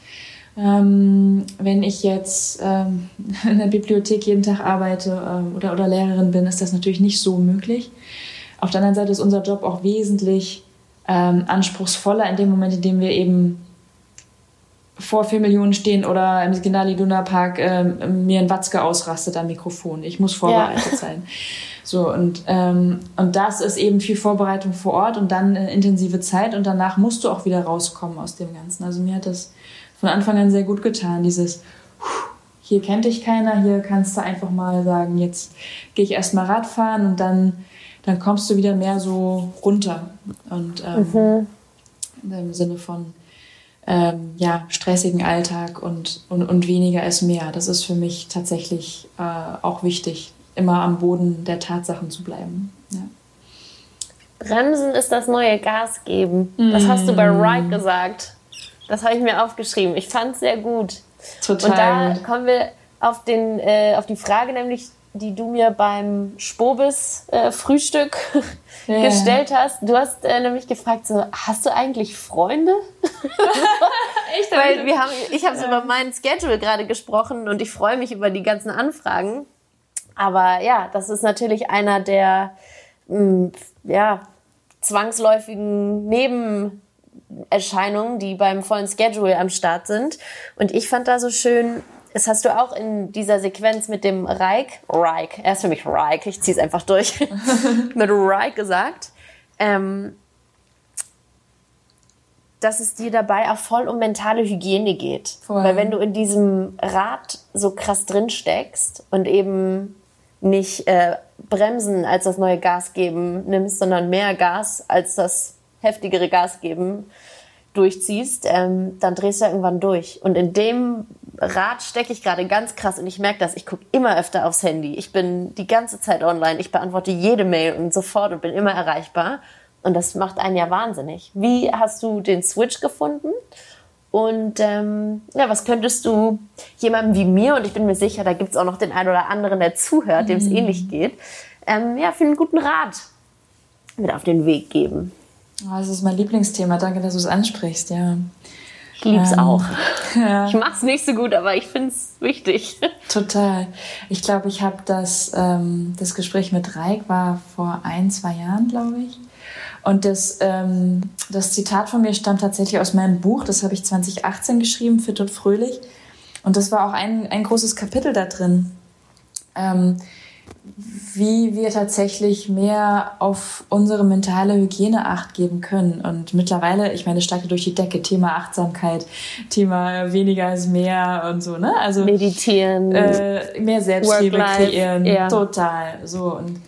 Ähm, wenn ich jetzt ähm, in der Bibliothek jeden Tag arbeite ähm, oder, oder Lehrerin bin, ist das natürlich nicht so möglich. Auf der anderen Seite ist unser Job auch wesentlich ähm, anspruchsvoller in dem Moment, in dem wir eben vor vier Millionen stehen oder im Signali Duna Park äh, mir ein Watzke ausrastet am Mikrofon. Ich muss vorbereitet ja. sein. So, und, ähm, und das ist eben viel Vorbereitung vor Ort und dann eine intensive Zeit und danach musst du auch wieder rauskommen aus dem Ganzen. Also mir hat das von Anfang an sehr gut getan, dieses hier kennt dich keiner, hier kannst du einfach mal sagen, jetzt gehe ich erstmal Radfahren und dann, dann kommst du wieder mehr so runter. Und ähm, mhm. im Sinne von ähm, ja, stressigen Alltag und, und, und weniger ist mehr. Das ist für mich tatsächlich äh, auch wichtig, immer am Boden der Tatsachen zu bleiben. Ja. Bremsen ist das neue Gas geben. Das hast du bei mm. Ride gesagt. Das habe ich mir aufgeschrieben. Ich fand es sehr gut. Total. Und da kommen wir auf, den, äh, auf die Frage, nämlich die du mir beim Spobis-Frühstück äh, yeah. gestellt hast. Du hast äh, nämlich gefragt, so, hast du eigentlich Freunde? Echt? Weil wir haben, ich habe ja. über meinen Schedule gerade gesprochen und ich freue mich über die ganzen Anfragen. Aber ja, das ist natürlich einer der mh, mm, ja, zwangsläufigen Nebenerscheinungen, die beim vollen Schedule am Start sind. Und ich fand da so schön, das hast du auch in dieser Sequenz mit dem Reik, Reik, er ist für mich Reik, ich ziehe es einfach durch, mit Reik gesagt, ähm, dass es dir dabei auch voll um mentale Hygiene geht. Voll. Weil wenn du in diesem Rad so krass drin steckst und eben nicht äh, Bremsen als das neue Gas geben nimmst, sondern mehr Gas als das heftigere Gas geben, durchziehst, ähm, dann drehst du irgendwann durch. Und in dem Rad stecke ich gerade ganz krass und ich merke das. Ich gucke immer öfter aufs Handy. Ich bin die ganze Zeit online. Ich beantworte jede Mail und sofort und bin immer erreichbar. Und das macht einen ja wahnsinnig. Wie hast du den Switch gefunden? Und ähm, ja, was könntest du jemandem wie mir, und ich bin mir sicher, da gibt es auch noch den einen oder anderen, der zuhört, dem es mhm. ähnlich geht, ähm, ja, für einen guten Rat mit auf den Weg geben? Oh, das ist mein Lieblingsthema. Danke, dass du es ansprichst, ja. Ich lieb's ähm, auch. Ja. Ich mach's nicht so gut, aber ich find's wichtig. Total. Ich glaube, ich habe das, ähm, das Gespräch mit Reik war vor ein, zwei Jahren, glaube ich. Und das, ähm, das Zitat von mir stammt tatsächlich aus meinem Buch. Das habe ich 2018 geschrieben, Fit und Fröhlich. Und das war auch ein, ein großes Kapitel da drin. Ähm, wie wir tatsächlich mehr auf unsere mentale Hygiene acht geben können. Und mittlerweile, ich meine, steigt durch die Decke, Thema Achtsamkeit, Thema weniger ist mehr und so, ne? Also meditieren, äh, mehr Selbstliebe kreieren, ja. total. So und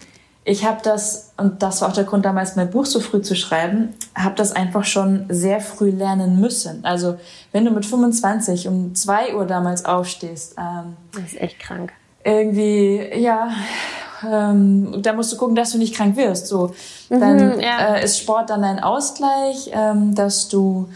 ich habe das und das war auch der Grund damals mein Buch so früh zu schreiben, habe das einfach schon sehr früh lernen müssen. Also wenn du mit 25 um 2 Uhr damals aufstehst, ähm, das ist echt krank irgendwie, ja, ähm, da musst du gucken, dass du nicht krank wirst. So, dann mhm, ja. äh, ist Sport dann ein Ausgleich, ähm, dass du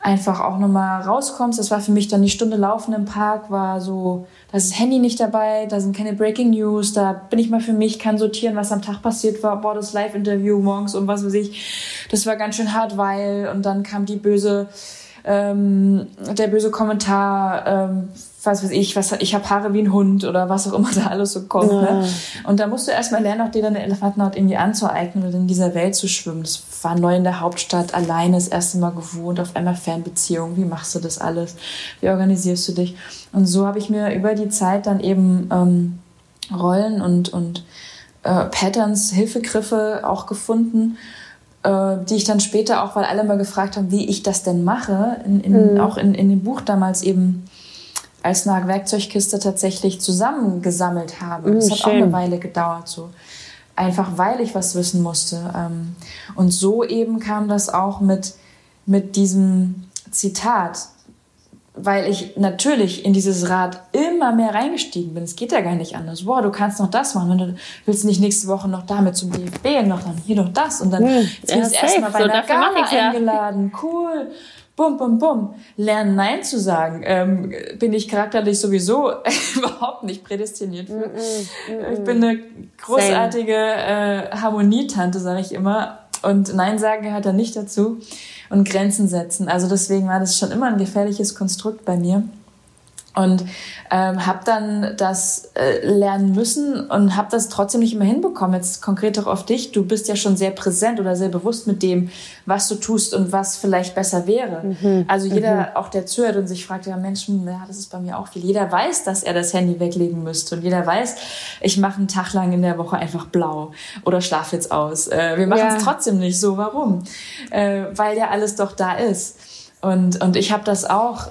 einfach auch nochmal rauskommst. Das war für mich dann die Stunde Laufen im Park, war so, da ist das Handy nicht dabei, da sind keine Breaking News, da bin ich mal für mich, kann sortieren, was am Tag passiert war, boah, das Live-Interview morgens und was weiß ich. Das war ganz schön hart, weil, und dann kam die böse, ähm, der böse Kommentar, ähm, was weiß ich, was, ich habe Haare wie ein Hund oder was auch immer da alles so kommt. Ne? Ja. Ne? Und da musst du erstmal lernen, auch dir deine Elefantenhaut irgendwie anzueignen und in dieser Welt zu schwimmen. Das war neu in der Hauptstadt, alleine das erste Mal gewohnt, auf einmal Fernbeziehung. Wie machst du das alles? Wie organisierst du dich? Und so habe ich mir über die Zeit dann eben ähm, Rollen und, und äh, Patterns, Hilfegriffe auch gefunden, äh, die ich dann später auch, weil alle mal gefragt haben, wie ich das denn mache, in, in, mhm. auch in, in dem Buch damals eben als eine Werkzeugkiste tatsächlich zusammengesammelt habe. Mm, das hat schön. auch eine Weile gedauert, so. Einfach weil ich was wissen musste. Ähm, und so eben kam das auch mit, mit diesem Zitat, weil ich natürlich in dieses Rad immer mehr reingestiegen bin. Es geht ja gar nicht anders. Boah, du kannst noch das machen. Und du willst nicht nächste Woche noch damit zum DFB und noch dann hier noch das. Und dann hm, ja, erstmal bei so, einer Gala eingeladen. Cool bum, bum, bum, lernen Nein zu sagen, ähm, bin ich charakterlich sowieso überhaupt nicht prädestiniert für. Mm -mm, mm ich bin eine großartige äh, Harmonietante, sage ich immer. Und Nein sagen gehört da nicht dazu. Und Grenzen setzen. Also deswegen war das schon immer ein gefährliches Konstrukt bei mir und ähm, habe dann das äh, lernen müssen und habe das trotzdem nicht immer hinbekommen. Jetzt konkret auch auf dich. Du bist ja schon sehr präsent oder sehr bewusst mit dem, was du tust und was vielleicht besser wäre. Mhm. Also jeder, mhm. auch der zuhört und sich fragt, ja Menschen, ja, das ist bei mir auch viel. Jeder weiß, dass er das Handy weglegen müsste und jeder weiß, ich mache einen Tag lang in der Woche einfach blau oder schlaf jetzt aus. Äh, wir machen es ja. trotzdem nicht so. Warum? Äh, weil ja alles doch da ist. Und, und ich habe das auch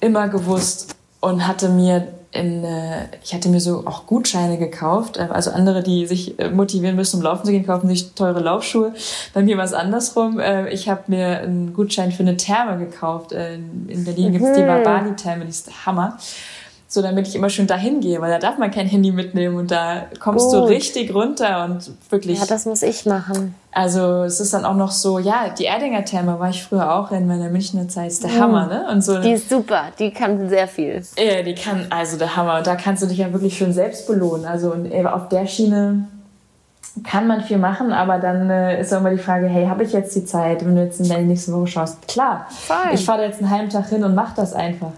immer gewusst und hatte mir in, äh, ich hatte mir so auch Gutscheine gekauft. Äh, also andere, die sich äh, motivieren müssen, um laufen zu gehen, kaufen sich teure Laufschuhe. Bei mir war es andersrum. Äh, ich habe mir einen Gutschein für eine Therme gekauft. Äh, in Berlin mhm. gibt es die Barbani-Therme, die ist Hammer so damit ich immer schön dahin gehe, weil da darf man kein Handy mitnehmen und da kommst Gut. du richtig runter und wirklich. Ja, das muss ich machen. Also es ist dann auch noch so, ja, die Erdinger Therme war ich früher auch in meiner Münchner Zeit, ist der mhm. Hammer, ne? Und so. Die ist super, die kann sehr viel. Ja, die kann, also der Hammer. Und da kannst du dich ja wirklich schön selbst belohnen. Also und auf der Schiene kann man viel machen, aber dann äh, ist auch immer die Frage, hey, habe ich jetzt die Zeit, wenn du jetzt in der nächsten Woche schaust? Klar, Fein. ich fahre jetzt einen halben Tag hin und mach das einfach.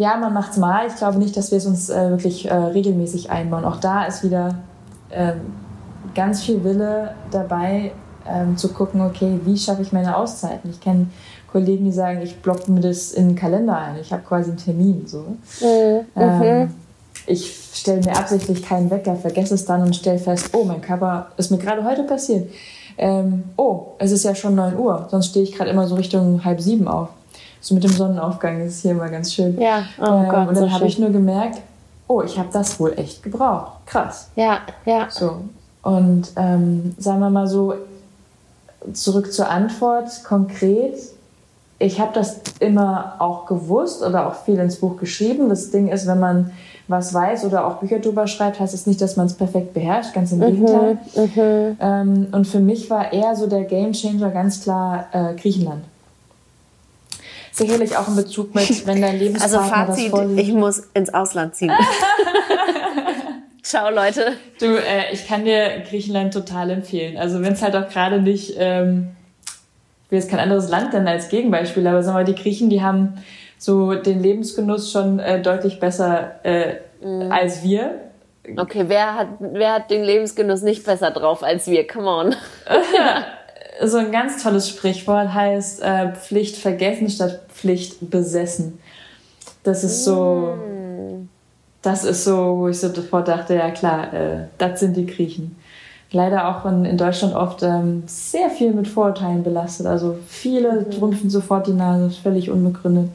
Ja, man macht's mal. Ich glaube nicht, dass wir es uns äh, wirklich äh, regelmäßig einbauen. Auch da ist wieder ähm, ganz viel Wille dabei, ähm, zu gucken, okay, wie schaffe ich meine Auszeiten? Ich kenne Kollegen, die sagen, ich blocke mir das in den Kalender ein. Ich habe quasi einen Termin. So. Mhm. Ähm, mhm. ich stelle mir absichtlich keinen Wecker, vergesse es dann und stelle fest, oh, mein Körper, ist mir gerade heute passiert. Ähm, oh, es ist ja schon 9 Uhr, sonst stehe ich gerade immer so Richtung halb sieben auf so mit dem Sonnenaufgang ist hier immer ganz schön. Ja, oh ähm, Gott, Und dann so habe ich nur gemerkt, oh, ich habe das wohl echt gebraucht. Krass. Ja, ja. So. Und ähm, sagen wir mal so, zurück zur Antwort, konkret, ich habe das immer auch gewusst oder auch viel ins Buch geschrieben. Das Ding ist, wenn man was weiß oder auch Bücher drüber schreibt, heißt es das nicht, dass man es perfekt beherrscht, ganz im mhm, Gegenteil. Mhm, ähm, und für mich war eher so der Gamechanger ganz klar äh, Griechenland. Sicherlich auch in Bezug mit, wenn dein Lebenspartner Also Fazit, ich muss ins Ausland ziehen. Ciao, Leute. Du, äh, ich kann dir Griechenland total empfehlen. Also wenn es halt auch gerade nicht... Ähm, will jetzt kein anderes Land nennen als Gegenbeispiel, aber sagen wir mal, die Griechen, die haben so den Lebensgenuss schon äh, deutlich besser äh, mhm. als wir. Okay, wer hat, wer hat den Lebensgenuss nicht besser drauf als wir? Come on. so ein ganz tolles Sprichwort heißt äh, Pflicht vergessen statt Pflicht besessen. Das ist so, mm. das ist so, wo ich so sofort dachte, ja klar, äh, das sind die Griechen leider auch in, in Deutschland oft ähm, sehr viel mit Vorurteilen belastet. Also viele mhm. rümpfen sofort die Nase, völlig unbegründet.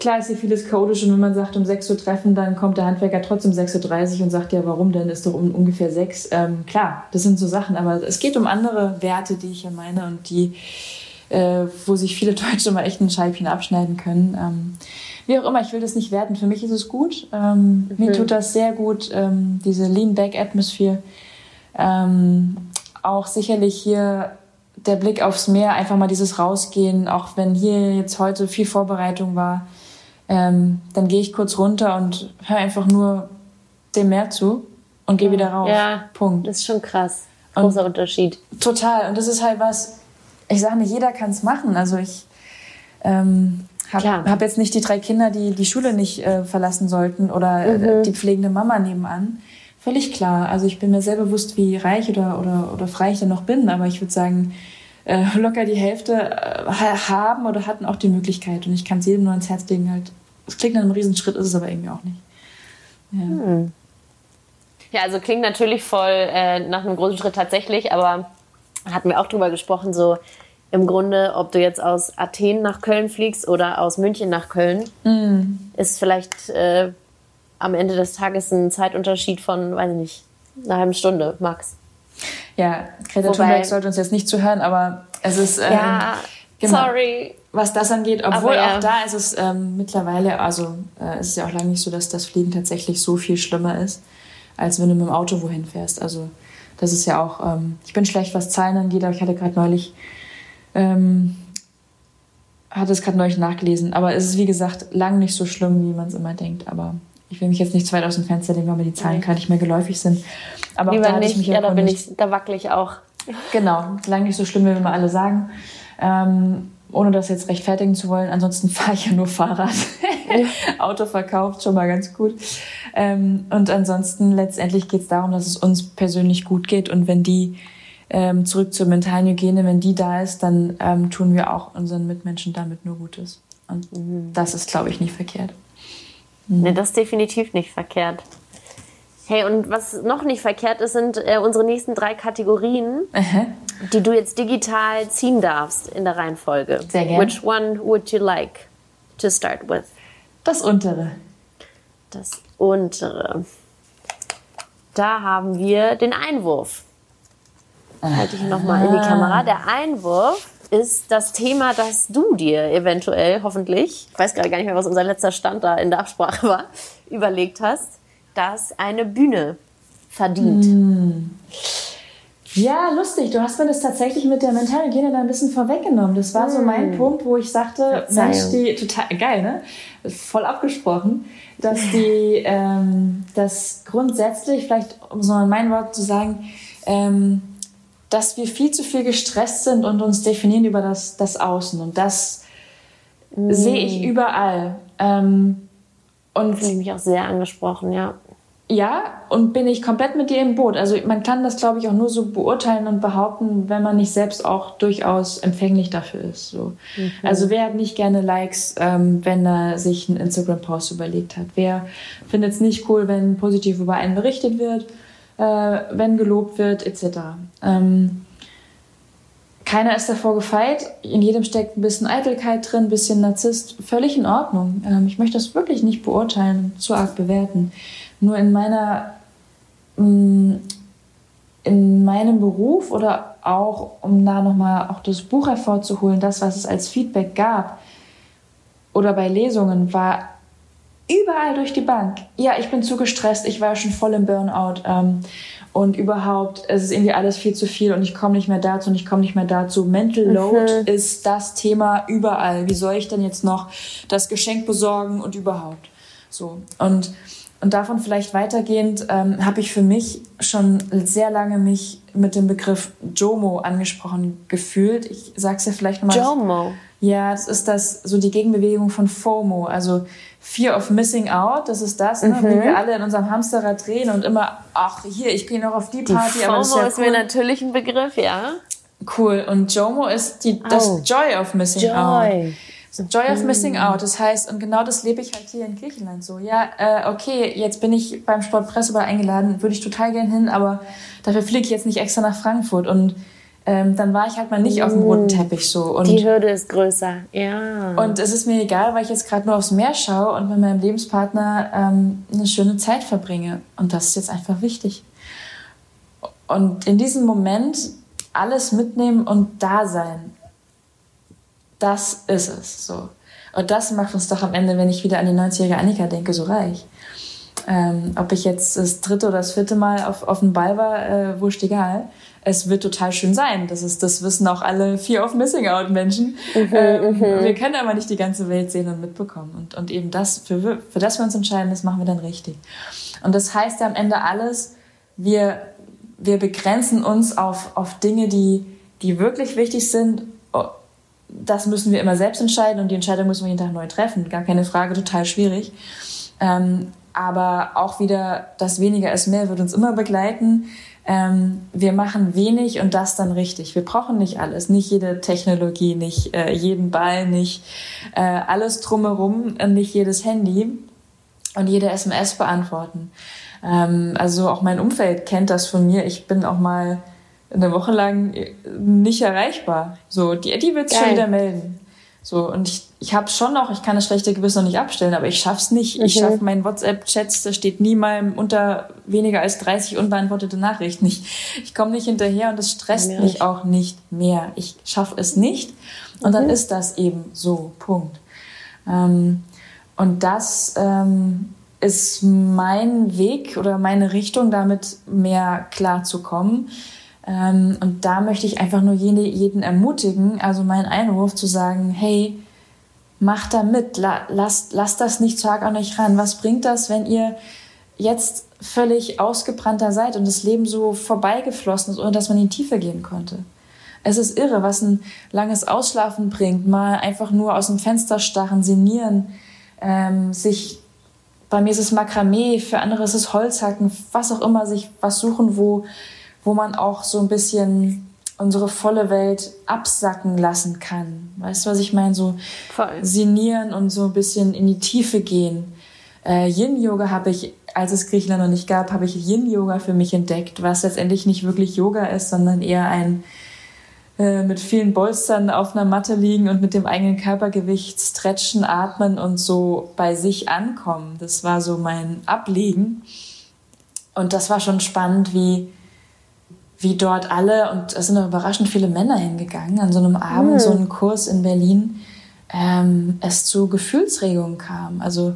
Klar ist hier vieles chaotisch und wenn man sagt, um 6 Uhr treffen, dann kommt der Handwerker trotzdem 6.30 Uhr und sagt, ja, warum denn? Ist doch um ungefähr 6. Ähm, klar, das sind so Sachen, aber es geht um andere Werte, die ich ja meine und die, äh, wo sich viele Deutsche mal echt ein Scheibchen abschneiden können. Ähm, wie auch immer, ich will das nicht werten. Für mich ist es gut. Ähm, mhm. Mir tut das sehr gut, ähm, diese Lean-Back-Atmosphäre ähm, auch sicherlich hier der Blick aufs Meer, einfach mal dieses Rausgehen, auch wenn hier jetzt heute viel Vorbereitung war, ähm, dann gehe ich kurz runter und höre einfach nur dem Meer zu und gehe wieder raus. Ja, Punkt. Das ist schon krass. Großer und Unterschied. Total. Und das ist halt was, ich sage nicht, jeder kann es machen. Also ich ähm, habe hab jetzt nicht die drei Kinder, die die Schule nicht äh, verlassen sollten oder äh, mhm. die pflegende Mama nebenan. Völlig klar. Also ich bin mir sehr bewusst, wie reich oder, oder, oder frei ich dann noch bin, aber ich würde sagen, äh, locker die Hälfte äh, haben oder hatten auch die Möglichkeit. Und ich kann es jedem nur ans Herz legen. Halt. Es klingt nach einem Riesenschritt, ist es aber irgendwie auch nicht. Ja. Hm. Ja, also klingt natürlich voll äh, nach einem großen Schritt tatsächlich, aber hatten wir auch drüber gesprochen, so im Grunde, ob du jetzt aus Athen nach Köln fliegst oder aus München nach Köln, mm. ist vielleicht äh, am Ende des Tages ein Zeitunterschied von, weiß ich nicht, einer halben Stunde, max. Ja, Greta Wobei, Thunberg sollte uns jetzt nicht zuhören, aber es ist. Ähm, ja, genau, sorry. Was das angeht, obwohl ja. auch da ist es ähm, mittlerweile, also äh, es ist ja auch lange nicht so, dass das Fliegen tatsächlich so viel schlimmer ist, als wenn du mit dem Auto wohin fährst. Also das ist ja auch, ähm, ich bin schlecht, was Zahlen angeht, aber ich hatte gerade neulich, ähm, hatte es gerade neulich nachgelesen. Aber es ist, wie gesagt, lang nicht so schlimm, wie man es immer denkt. Aber ich will mich jetzt nicht zu weit aus dem Fenster legen, weil mir die Zahlen gerade nicht mehr geläufig sind. Aber Lieber auch da nicht. ich mich ja, da bin ich, da wackel ich auch. Genau, lange nicht so schlimm, wie wir mal alle sagen. Ähm, ohne das jetzt rechtfertigen zu wollen. Ansonsten fahre ich ja nur Fahrrad. Auto verkauft, schon mal ganz gut. Ähm, und ansonsten letztendlich geht es darum, dass es uns persönlich gut geht. Und wenn die ähm, zurück zur mentalen Hygiene, wenn die da ist, dann ähm, tun wir auch unseren Mitmenschen damit nur Gutes. Und mhm. das ist, glaube ich, nicht verkehrt. Mhm. Nee, das ist definitiv nicht verkehrt. Hey, und was noch nicht verkehrt ist, sind äh, unsere nächsten drei Kategorien, Aha. die du jetzt digital ziehen darfst in der Reihenfolge. Sehr gerne. Which one would you like to start with? Das untere. Das untere. Da haben wir den Einwurf. Halte ich nochmal in die Kamera. Der Einwurf ist das Thema, das du dir eventuell, hoffentlich, ich weiß gerade gar nicht mehr, was unser letzter Stand da in der Absprache war, überlegt hast, dass eine Bühne verdient. Hm. Ja, lustig. Du hast mir das tatsächlich mit der mentalen Hygiene da ein bisschen vorweggenommen. Das war so mein hm. Punkt, wo ich sagte, Mensch, die total geil, ne? Voll abgesprochen, dass die, ähm, das grundsätzlich, vielleicht um so in meinen Worten zu sagen, ähm, dass wir viel zu viel gestresst sind und uns definieren über das, das Außen. Und das mm. sehe ich überall. Ähm, und Fühle ich mich auch sehr angesprochen, ja. Ja, und bin ich komplett mit dir im Boot. Also man kann das, glaube ich, auch nur so beurteilen und behaupten, wenn man nicht selbst auch durchaus empfänglich dafür ist. So. Mhm. Also wer hat nicht gerne Likes, ähm, wenn er sich einen Instagram-Post überlegt hat? Wer findet es nicht cool, wenn positiv über einen berichtet wird? äh, wenn gelobt wird, etc. Ähm, keiner ist davor gefeit. In jedem steckt ein bisschen Eitelkeit drin, ein bisschen Narzisst. Völlig in Ordnung. Ähm, ich möchte das wirklich nicht beurteilen, zu arg bewerten. Nur in meiner, mm, in meinem Beruf oder auch, um da nochmal auch das Buch hervorzuholen, das, was es als Feedback gab oder bei Lesungen, war überall durch die Bank. Ja, ich bin zu gestresst, ich war schon voll im Burnout. Ähm, und überhaupt, es ist irgendwie alles viel zu viel und ich komme nicht mehr dazu und ich komme nicht mehr dazu. Mental mhm. Load mhm. ist das Thema überall. Wie soll ich denn jetzt noch das Geschenk besorgen und überhaupt? So. Und, und davon vielleicht weitergehend ähm, habe ich für mich schon sehr lange mich mit dem Begriff JOMO angesprochen gefühlt. Ich sag's ja vielleicht nochmal. JOMO. Ja, das ist das, so die Gegenbewegung von FOMO, also Fear of Missing Out, das ist das, ne, mhm. wie wir alle in unserem Hamsterrad drehen und immer, ach, hier, ich gehe noch auf die Party. Die FOMO aber das ist, ja ist cool. mir natürlich ein Begriff, ja. Cool. Und JOMO ist die, das oh. Joy of Missing Joy. Out. So Joy of Missing mhm. Out. Das heißt, und genau das lebe ich halt hier in Griechenland so. Ja, äh, okay, jetzt bin ich beim Sportpresseball eingeladen, würde ich total gern hin, aber dafür fliege ich jetzt nicht extra nach Frankfurt. Und ähm, dann war ich halt mal nicht auf dem roten mm. Teppich so. Und, die Hürde ist größer, ja. Und es ist mir egal, weil ich jetzt gerade nur aufs Meer schaue und mit meinem Lebenspartner ähm, eine schöne Zeit verbringe. Und das ist jetzt einfach wichtig. Und in diesem Moment alles mitnehmen und da sein. Das ist es so. Und das macht uns doch am Ende, wenn ich wieder an die 90-jährige Annika denke, so reich. Ähm, ob ich jetzt das dritte oder das vierte Mal auf, auf dem Ball war, äh, wurscht egal es wird total schön sein. Das ist, das wissen auch alle Fear of Missing Out Menschen. Mhm, ähm, mhm. wir können aber nicht die ganze Welt sehen und mitbekommen. Und, und eben das, für, für das wir uns entscheiden, das machen wir dann richtig. Und das heißt ja am Ende alles, wir, wir begrenzen uns auf, auf Dinge, die, die wirklich wichtig sind. Oh, das müssen wir immer selbst entscheiden und die Entscheidung müssen wir jeden Tag neu treffen. Gar keine Frage, total schwierig. Ähm, aber auch wieder, das weniger ist mehr wird uns immer begleiten ähm, wir machen wenig und das dann richtig. Wir brauchen nicht alles, nicht jede Technologie, nicht äh, jeden Ball, nicht äh, alles drumherum, nicht jedes Handy und jede SMS beantworten. Ähm, also auch mein Umfeld kennt das von mir. Ich bin auch mal eine Woche lang nicht erreichbar. So, die, die wird schon wieder melden. So, und ich, ich habe schon noch, ich kann das schlechte Gewissen noch nicht abstellen, aber ich schaff's nicht. Mhm. Ich schaff meinen WhatsApp-Chats, da steht nie mal unter weniger als 30 unbeantwortete Nachrichten. Ich, ich komme nicht hinterher und das stresst ja. mich auch nicht mehr. Ich schaffe es nicht und mhm. dann ist das eben so. Punkt. Ähm, und das ähm, ist mein Weg oder meine Richtung, damit mehr klar zu kommen. Ähm, und da möchte ich einfach nur jede, jeden ermutigen, also mein Einwurf zu sagen, hey, macht da mit, la, lasst, lasst das nicht zu arg an euch ran. Was bringt das, wenn ihr jetzt völlig ausgebrannter seid und das Leben so vorbeigeflossen ist, ohne dass man in die Tiefe gehen konnte? Es ist irre, was ein langes Ausschlafen bringt, mal einfach nur aus dem Fenster starren, sinnieren, ähm, sich bei mir ist es Makramee, für andere ist es Holzhacken, was auch immer, sich was suchen, wo wo man auch so ein bisschen unsere volle Welt absacken lassen kann. Weißt du, was ich meine? So Voll. sinieren und so ein bisschen in die Tiefe gehen. Äh, Yin-Yoga habe ich, als es Griechenland noch nicht gab, habe ich Yin-Yoga für mich entdeckt, was letztendlich nicht wirklich Yoga ist, sondern eher ein äh, mit vielen Bolstern auf einer Matte liegen und mit dem eigenen Körpergewicht stretchen, atmen und so bei sich ankommen. Das war so mein Ablegen. Und das war schon spannend, wie wie dort alle, und es sind auch überraschend viele Männer hingegangen, an so einem Abend, mhm. so einen Kurs in Berlin, ähm, es zu Gefühlsregungen kam. Also,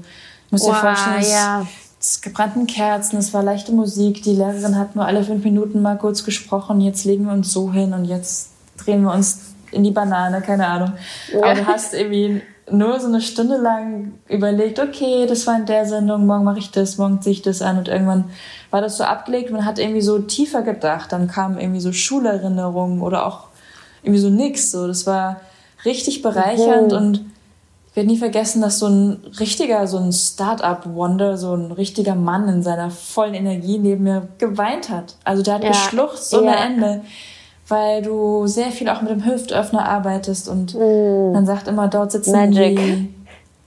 muss wow, dir vorstellen, ja. es, es gebrannten Kerzen, es war leichte Musik, die Lehrerin hat nur alle fünf Minuten mal kurz gesprochen, jetzt legen wir uns so hin und jetzt drehen wir uns in die Banane, keine Ahnung. Ja. Aber du hast irgendwie nur so eine Stunde lang überlegt, okay, das war in der Sendung, morgen mache ich das, morgen ziehe ich das an und irgendwann war das so abgelegt, man hat irgendwie so tiefer gedacht, dann kamen irgendwie so Schulerinnerungen oder auch irgendwie so nix, so, das war richtig bereichernd mhm. und ich werde nie vergessen, dass so ein richtiger, so ein Start-up-Wonder, so ein richtiger Mann in seiner vollen Energie neben mir geweint hat. Also der hat ja. geschluchzt ohne ja. Ende weil du sehr viel auch mit dem Hüftöffner arbeitest und mm. man sagt immer, dort sitzen Magic. die,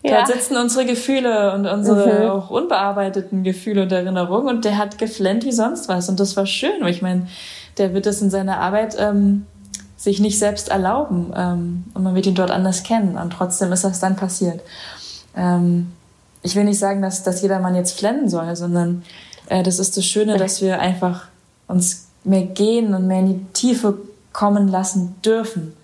ja. dort sitzen unsere Gefühle und unsere mhm. auch unbearbeiteten Gefühle und Erinnerungen und der hat geflennt wie sonst was und das war schön, weil ich meine, der wird das in seiner Arbeit ähm, sich nicht selbst erlauben ähm, und man wird ihn dort anders kennen und trotzdem ist das dann passiert. Ähm, ich will nicht sagen, dass, dass jeder Mann jetzt flennen soll, sondern äh, das ist das Schöne, dass wir einfach uns mehr gehen und mehr in die Tiefe kommen lassen dürfen,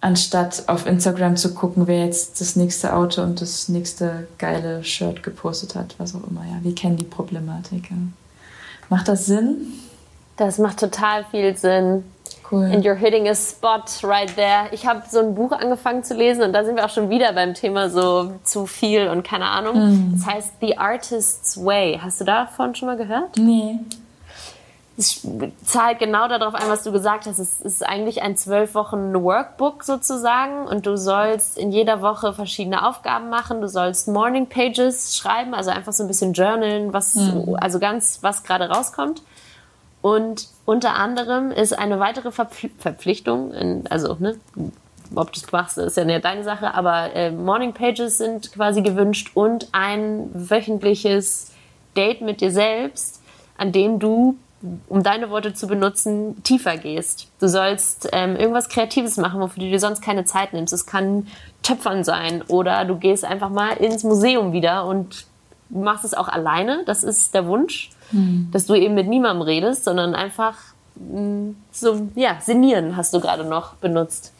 anstatt auf Instagram zu gucken, wer jetzt das nächste Auto und das nächste geile Shirt gepostet hat, was auch immer. Ja, wir kennen die Problematik. Ja. Macht das Sinn? Das macht total viel Sinn. Cool. And you're hitting a spot right there. Ich habe so ein Buch angefangen zu lesen und da sind wir auch schon wieder beim Thema so zu viel und keine Ahnung. Mm. Das heißt The Artist's Way. Hast du davon schon mal gehört? Nee es zahlt genau darauf ein, was du gesagt hast. Es ist eigentlich ein zwölf Wochen Workbook sozusagen und du sollst in jeder Woche verschiedene Aufgaben machen. Du sollst Morning Pages schreiben, also einfach so ein bisschen journalen, was, mhm. also ganz, was gerade rauskommt. Und unter anderem ist eine weitere Verpf Verpflichtung, in, also, ne, ob du es machst, ist ja nicht deine Sache, aber äh, Morning Pages sind quasi gewünscht und ein wöchentliches Date mit dir selbst, an dem du um deine Worte zu benutzen, tiefer gehst. Du sollst ähm, irgendwas Kreatives machen, wofür du dir sonst keine Zeit nimmst. Es kann Töpfern sein oder du gehst einfach mal ins Museum wieder und machst es auch alleine. Das ist der Wunsch, mhm. dass du eben mit niemandem redest, sondern einfach mh, mm, so, ja, sinnieren hast du gerade noch benutzt.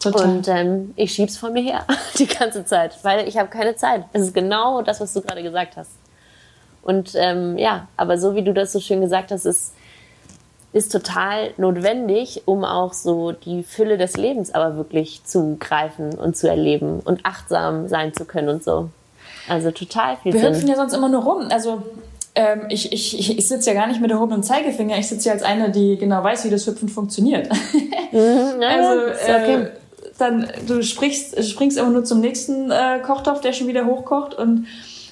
Total. Und ähm, ich schieb's von mir her die ganze Zeit, weil ich habe keine Zeit. Es ist genau das, was du gerade gesagt hast. Und ähm, ja, aber so wie du das so schön gesagt hast, ist, ist total notwendig, um auch so die Fülle des Lebens aber wirklich zu greifen und zu erleben und achtsam sein zu können und so. Also total viel Wir Sinn. hüpfen ja sonst immer nur rum. Also ähm, ich, ich, ich sitze ja gar nicht mit erhobenem Zeigefinger. Ich sitze ja als eine, die genau weiß, wie das Hüpfen funktioniert. Mhm, ja, also okay. äh, dann du sprichst, springst immer nur zum nächsten äh, Kochtopf, der schon wieder hochkocht und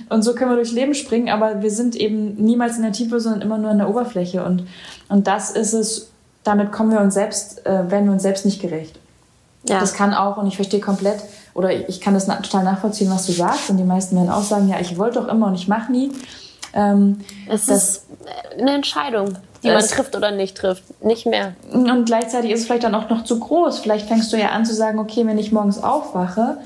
und so können wir durchs Leben springen, aber wir sind eben niemals in der Tiefe, sondern immer nur an der Oberfläche. Und, und das ist es, damit kommen wir uns selbst, äh, werden wir uns selbst nicht gerecht. Ja. Das kann auch, und ich verstehe komplett, oder ich kann das na total nachvollziehen, was du sagst. Und die meisten werden auch sagen, ja, ich wollte doch immer und ich mache nie. Ähm, es ist eine Entscheidung, die man trifft oder nicht trifft, nicht mehr. Und gleichzeitig ist es vielleicht dann auch noch zu groß. Vielleicht fängst du ja an zu sagen, okay, wenn ich morgens aufwache,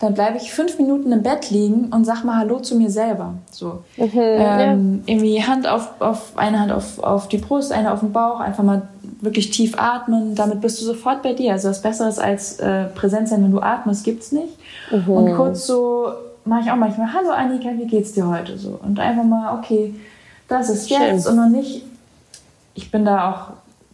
dann bleibe ich fünf Minuten im Bett liegen und sag mal Hallo zu mir selber. So. Mhm, ähm, ja. Irgendwie Hand auf, auf eine Hand auf, auf die Brust, eine auf den Bauch, einfach mal wirklich tief atmen. Damit bist du sofort bei dir. Also was Besseres als äh, präsent sein, wenn du atmest, gibt's nicht. Mhm. Und kurz so mache ich auch manchmal, hallo Annika, wie geht's dir heute? So. Und einfach mal, okay, das ist jetzt Schön. und noch nicht. Ich bin da auch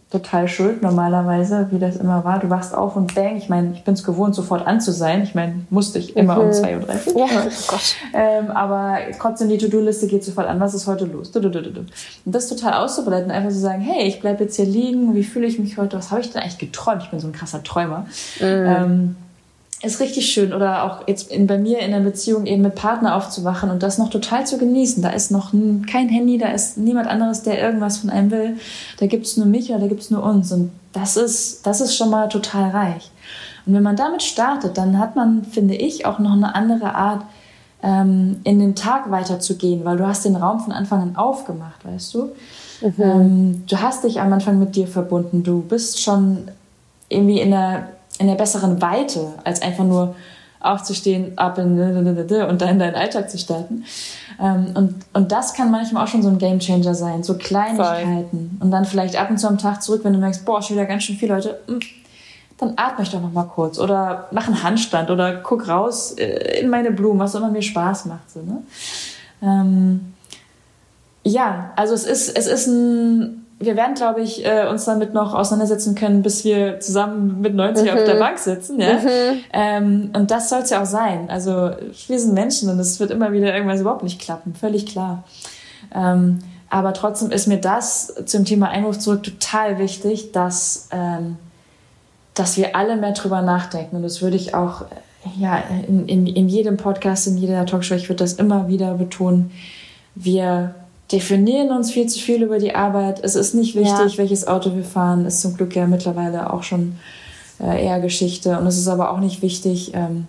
total schuld normalerweise, wie das immer war. Du wachst auf und bang. Ich meine, ich bin es gewohnt, sofort an zu sein. Ich meine, musste ich immer mhm. um 2.30 Uhr. Ja, oh ähm, aber trotzdem, die To-Do-Liste geht sofort an. Was ist heute los? Und das total auszubreiten, einfach zu sagen, hey, ich bleibe jetzt hier liegen. Wie fühle ich mich heute? Was habe ich denn eigentlich geträumt? Ich bin so ein krasser Träumer. Mhm. Ähm, ist richtig schön oder auch jetzt in, bei mir in der Beziehung eben mit Partner aufzuwachen und das noch total zu genießen. Da ist noch kein Handy, da ist niemand anderes, der irgendwas von einem will. Da gibt's nur mich oder da gibt's nur uns und das ist, das ist schon mal total reich. Und wenn man damit startet, dann hat man, finde ich, auch noch eine andere Art, ähm, in den Tag weiterzugehen, weil du hast den Raum von Anfang an aufgemacht, weißt du? Mhm. Ähm, du hast dich am Anfang mit dir verbunden, du bist schon irgendwie in der in der besseren Weite, als einfach nur aufzustehen, ab in und dann deinen Alltag zu starten. Ähm, und, und das kann manchmal auch schon so ein Gamechanger sein, so Kleinigkeiten. Voll. Und dann vielleicht ab und zu am Tag zurück, wenn du merkst, boah, schon wieder ganz schön viele Leute, hm, dann atme ich doch noch mal kurz oder mach einen Handstand oder guck raus äh, in meine Blumen, was immer mir Spaß macht. So, ne? Ähm, ja, also es ist, es ist ein wir werden, glaube ich, äh, uns damit noch auseinandersetzen können, bis wir zusammen mit 90 mhm. auf der mhm. Bank sitzen. Ja? Mhm. Ähm, und das soll es ja auch sein. Also wir sind Menschen und es wird immer wieder irgendwas überhaupt nicht klappen, völlig klar. Ähm, aber trotzdem ist mir das zum Thema Einwurf zurück total wichtig, dass, ähm, dass wir alle mehr drüber nachdenken. Und das würde ich auch ja, in, in, in jedem Podcast, in jeder Talkshow, ich würde das immer wieder betonen. Wir definieren uns viel zu viel über die Arbeit. Es ist nicht wichtig, ja. welches Auto wir fahren. Ist zum Glück ja mittlerweile auch schon äh, eher Geschichte. Und es ist aber auch nicht wichtig, ähm,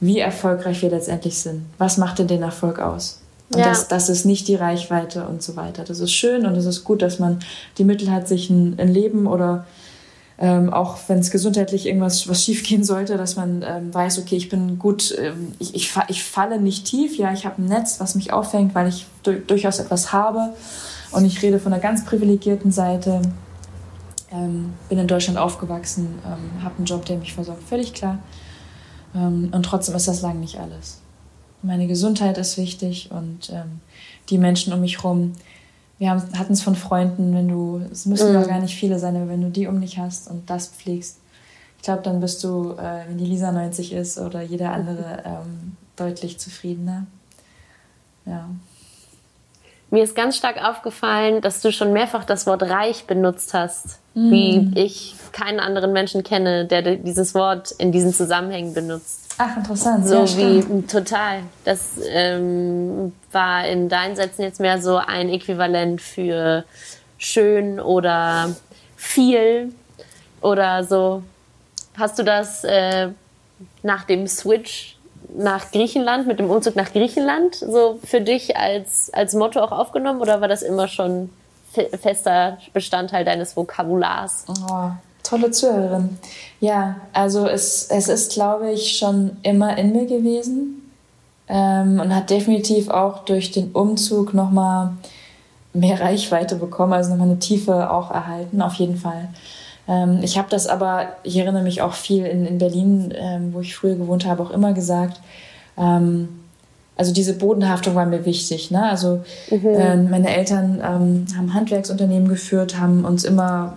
wie erfolgreich wir letztendlich sind. Was macht denn den Erfolg aus? Und ja. das, das ist nicht die Reichweite und so weiter. Das ist schön und es ist gut, dass man die Mittel hat, sich ein, ein Leben oder ähm, auch wenn es gesundheitlich irgendwas was schief gehen sollte, dass man ähm, weiß, okay, ich bin gut, ähm, ich, ich, ich falle nicht tief, ja, ich habe ein Netz, was mich auffängt, weil ich du durchaus etwas habe und ich rede von einer ganz privilegierten Seite. Ähm, bin in Deutschland aufgewachsen, ähm, habe einen Job, der mich versorgt, völlig klar. Ähm, und trotzdem ist das lang nicht alles. Meine Gesundheit ist wichtig und die Menschen um mich herum. Wir hatten es von Freunden, wenn du, es müssen mhm. doch gar nicht viele sein, aber wenn du die um dich hast und das pflegst, ich glaube, dann bist du, äh, wenn die Lisa 90 ist oder jeder andere, ähm, deutlich zufriedener. Ja. Mir ist ganz stark aufgefallen, dass du schon mehrfach das Wort reich benutzt hast, mm. wie ich keinen anderen Menschen kenne, der dieses Wort in diesen Zusammenhängen benutzt. Ach, interessant. So ja, wie stimmt. total. Das ähm, war in deinen Sätzen jetzt mehr so ein Äquivalent für schön oder viel oder so. Hast du das äh, nach dem Switch nach Griechenland, mit dem Umzug nach Griechenland, so für dich als, als Motto auch aufgenommen oder war das immer schon fester Bestandteil deines Vokabulars? Oh, tolle Zuhörerin. Ja, also es, es ist, glaube ich, schon immer in mir gewesen ähm, und hat definitiv auch durch den Umzug nochmal mehr Reichweite bekommen, also nochmal eine Tiefe auch erhalten, auf jeden Fall. Ähm, ich habe das aber, ich erinnere mich auch viel in, in Berlin, ähm, wo ich früher gewohnt habe, auch immer gesagt, ähm, also diese Bodenhaftung war mir wichtig. Ne? Also mhm. äh, meine Eltern ähm, haben Handwerksunternehmen geführt, haben uns immer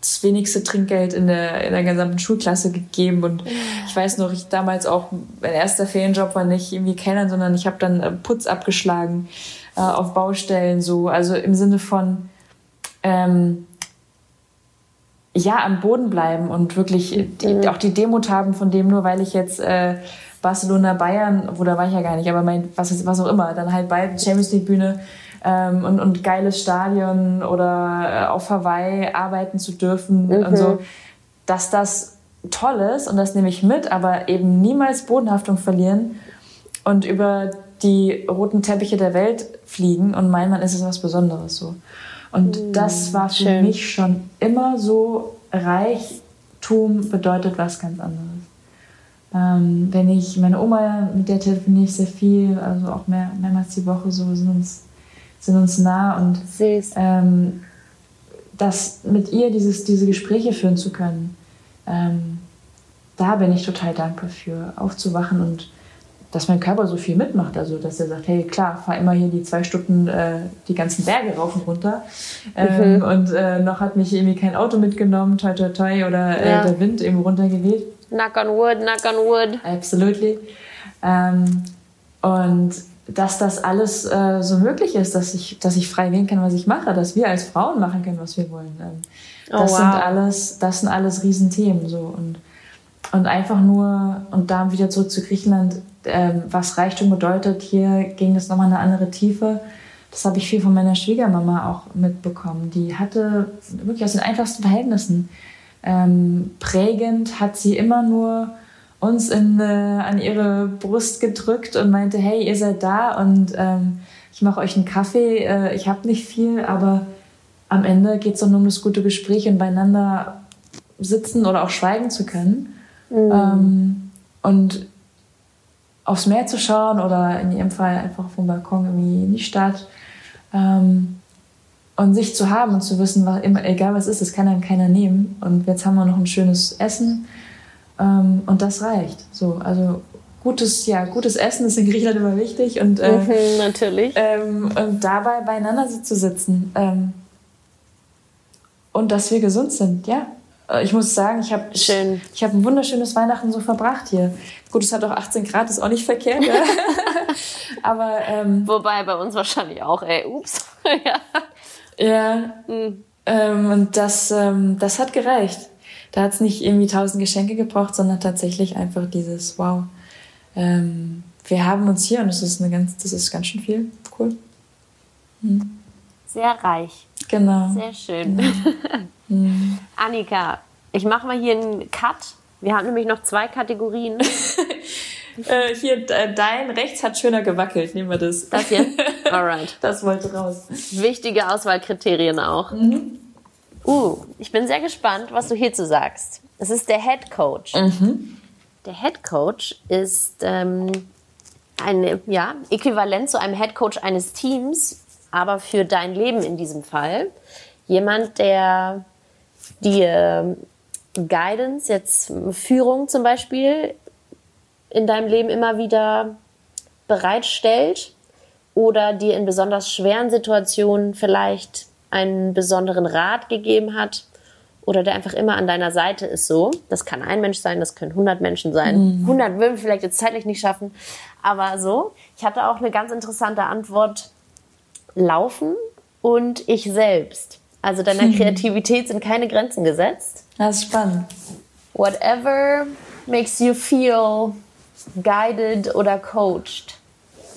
das wenigste Trinkgeld in der, in der gesamten Schulklasse gegeben. Und ich weiß noch, ich damals auch, mein erster Ferienjob war nicht irgendwie Kellnern, sondern ich habe dann äh, Putz abgeschlagen äh, auf Baustellen so. Also im Sinne von ähm, ja, am Boden bleiben und wirklich die, auch die Demut haben von dem, nur weil ich jetzt äh, Barcelona, Bayern, wo da war ich ja gar nicht, aber mein, was, was auch immer, dann halt bei Champions League Bühne ähm, und, und geiles Stadion oder äh, auf Hawaii arbeiten zu dürfen mhm. und so, dass das toll ist und das nehme ich mit, aber eben niemals Bodenhaftung verlieren und über die roten Teppiche der Welt fliegen und meinen, man ist es was Besonderes so. Und mhm, das war für schön. mich schon immer so, Reichtum bedeutet was ganz anderes. Ähm, wenn ich, meine Oma, mit der telefoniere ich sehr viel, also auch mehr, mehrmals die Woche, so sind uns, sind uns nah und ähm, das mit ihr dieses, diese Gespräche führen zu können, ähm, da bin ich total dankbar für, aufzuwachen und dass mein Körper so viel mitmacht. Also, dass er sagt, hey, klar, fahr immer hier die zwei Stunden äh, die ganzen Berge rauf und runter. Ähm, mhm. Und äh, noch hat mich irgendwie kein Auto mitgenommen, toi, toi, toi, oder äh, ja. der Wind eben runtergeweht. Knock on wood, knock on wood. Absolutely. Ähm, und dass das alles äh, so möglich ist, dass ich, dass ich frei wählen kann, was ich mache, dass wir als Frauen machen können, was wir wollen. Ähm, das oh, wow. sind alles, das sind alles Riesenthemen, so. Und, und einfach nur, und da wieder zurück zu Griechenland, ähm, was Reichtum bedeutet. Hier ging es nochmal eine andere Tiefe. Das habe ich viel von meiner Schwiegermama auch mitbekommen. Die hatte wirklich aus den einfachsten Verhältnissen ähm, prägend, hat sie immer nur uns in, äh, an ihre Brust gedrückt und meinte, hey, ihr seid da und ähm, ich mache euch einen Kaffee. Äh, ich habe nicht viel, aber am Ende geht es doch nur um das gute Gespräch und beieinander sitzen oder auch schweigen zu können. Mhm. Ähm, und aufs Meer zu schauen oder in ihrem Fall einfach vom Balkon irgendwie in die Stadt. Ähm, und sich zu haben und zu wissen, was, egal was ist, das kann dann keiner nehmen. Und jetzt haben wir noch ein schönes Essen ähm, und das reicht. So, also gutes, ja, gutes Essen ist in Griechenland immer wichtig und äh, mhm, natürlich ähm, und dabei beieinander zu sitzen ähm, und dass wir gesund sind, ja. Äh, ich muss sagen, ich habe ich habe ein wunderschönes Weihnachten so verbracht hier. Gut, es hat auch 18 Grad, ist auch nicht verkehrt. Ja. Aber ähm, wobei bei uns wahrscheinlich auch. Ey, ups. ja. Ja. Mhm. Ähm, und das ähm, das hat gereicht. Da hat es nicht irgendwie tausend Geschenke gebraucht, sondern tatsächlich einfach dieses Wow. Ähm, wir haben uns hier und das ist eine ganz, das ist ganz schön viel. Cool. Mhm. Sehr reich. Genau. Sehr schön. Mhm. Annika, ich mache mal hier einen Cut. Wir haben nämlich noch zwei Kategorien. äh, hier, dein rechts hat schöner gewackelt. Nehmen wir das. Das hier? Alright. Das wollte raus. Wichtige Auswahlkriterien auch. Mhm. Uh, ich bin sehr gespannt, was du hierzu sagst. Es ist der Head Coach. Mhm. Der Head Coach ist ähm, ein ja, Äquivalent zu einem Head Coach eines Teams, aber für dein Leben in diesem Fall. Jemand, der die äh, Guidance, jetzt Führung zum Beispiel, in deinem Leben immer wieder bereitstellt oder dir in besonders schweren Situationen vielleicht einen besonderen Rat gegeben hat oder der einfach immer an deiner Seite ist so. Das kann ein Mensch sein, das können 100 Menschen sein. Mhm. 100 würden wir vielleicht jetzt zeitlich nicht schaffen, aber so. Ich hatte auch eine ganz interessante Antwort. Laufen und ich selbst. Also deiner mhm. Kreativität sind keine Grenzen gesetzt. Das ist spannend. Whatever makes you feel guided oder coached.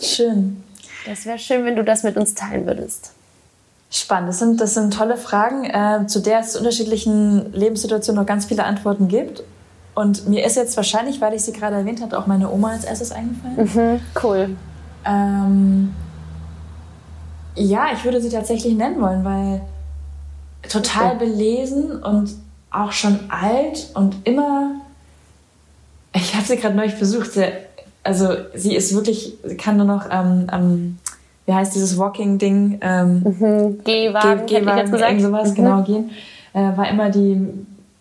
Schön. Das wäre schön, wenn du das mit uns teilen würdest. Spannend. Das sind, das sind tolle Fragen, äh, zu der es unterschiedlichen Lebenssituationen noch ganz viele Antworten gibt. Und mir ist jetzt wahrscheinlich, weil ich sie gerade erwähnt habe, auch meine Oma als erstes eingefallen. Mhm, cool. Ähm, ja, ich würde sie tatsächlich nennen wollen, weil total okay. belesen und auch schon alt und immer. Ich habe sie gerade neulich besucht. also sie ist wirklich, sie kann nur noch ähm, ähm, wie heißt dieses Walking-Ding? Ähm, mhm. Gehwagen, Geh Gehwagen, gesagt. irgend sowas, mhm. genau, gehen. Äh, war immer die,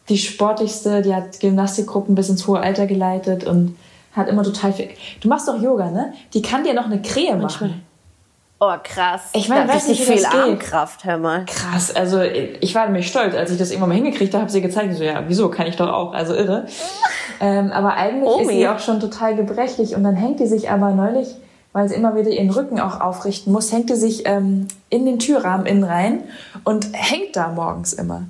die sportlichste, die hat Gymnastikgruppen bis ins hohe Alter geleitet und hat immer total viel. Du machst doch Yoga, ne? Die kann dir noch eine Krähe machen. Oh, krass. Ich meine, weiß nicht, viel Armkraft, hör mal. Krass, also ich war nämlich stolz, als ich das irgendwann mal hingekriegt habe, habe sie gezeigt, so ja, wieso, kann ich doch auch, also irre. ähm, aber eigentlich Omi. ist sie auch schon total gebrechlich und dann hängt die sich aber neulich, weil sie immer wieder ihren Rücken auch aufrichten muss, hängt die sich ähm, in den Türrahmen innen rein und hängt da morgens immer.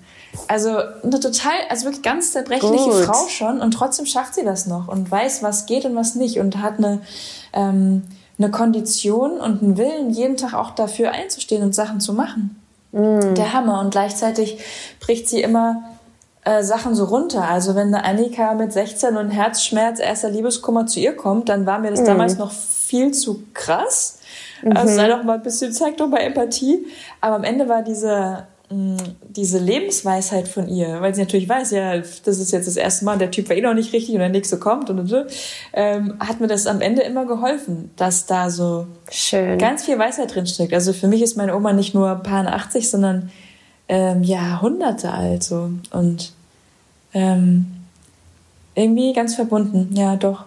Also eine total, also wirklich ganz zerbrechliche Gut. Frau schon und trotzdem schafft sie das noch und weiß, was geht und was nicht und hat eine ähm, eine Kondition und einen Willen, jeden Tag auch dafür einzustehen und Sachen zu machen. Mm. Der Hammer. Und gleichzeitig bricht sie immer äh, Sachen so runter. Also wenn eine Annika mit 16 und Herzschmerz, erster Liebeskummer zu ihr kommt, dann war mir das mm. damals noch viel zu krass. Also sei mhm. doch mal ein bisschen, zeig doch mal Empathie. Aber am Ende war diese diese Lebensweisheit von ihr, weil sie natürlich weiß, ja, das ist jetzt das erste Mal, der Typ war eh noch nicht richtig und der nächste kommt und so, ähm, hat mir das am Ende immer geholfen, dass da so Schön. ganz viel Weisheit drinsteckt. Also für mich ist meine Oma nicht nur paar 80, sondern ähm, ja, hunderte alt so und ähm, irgendwie ganz verbunden, ja, doch.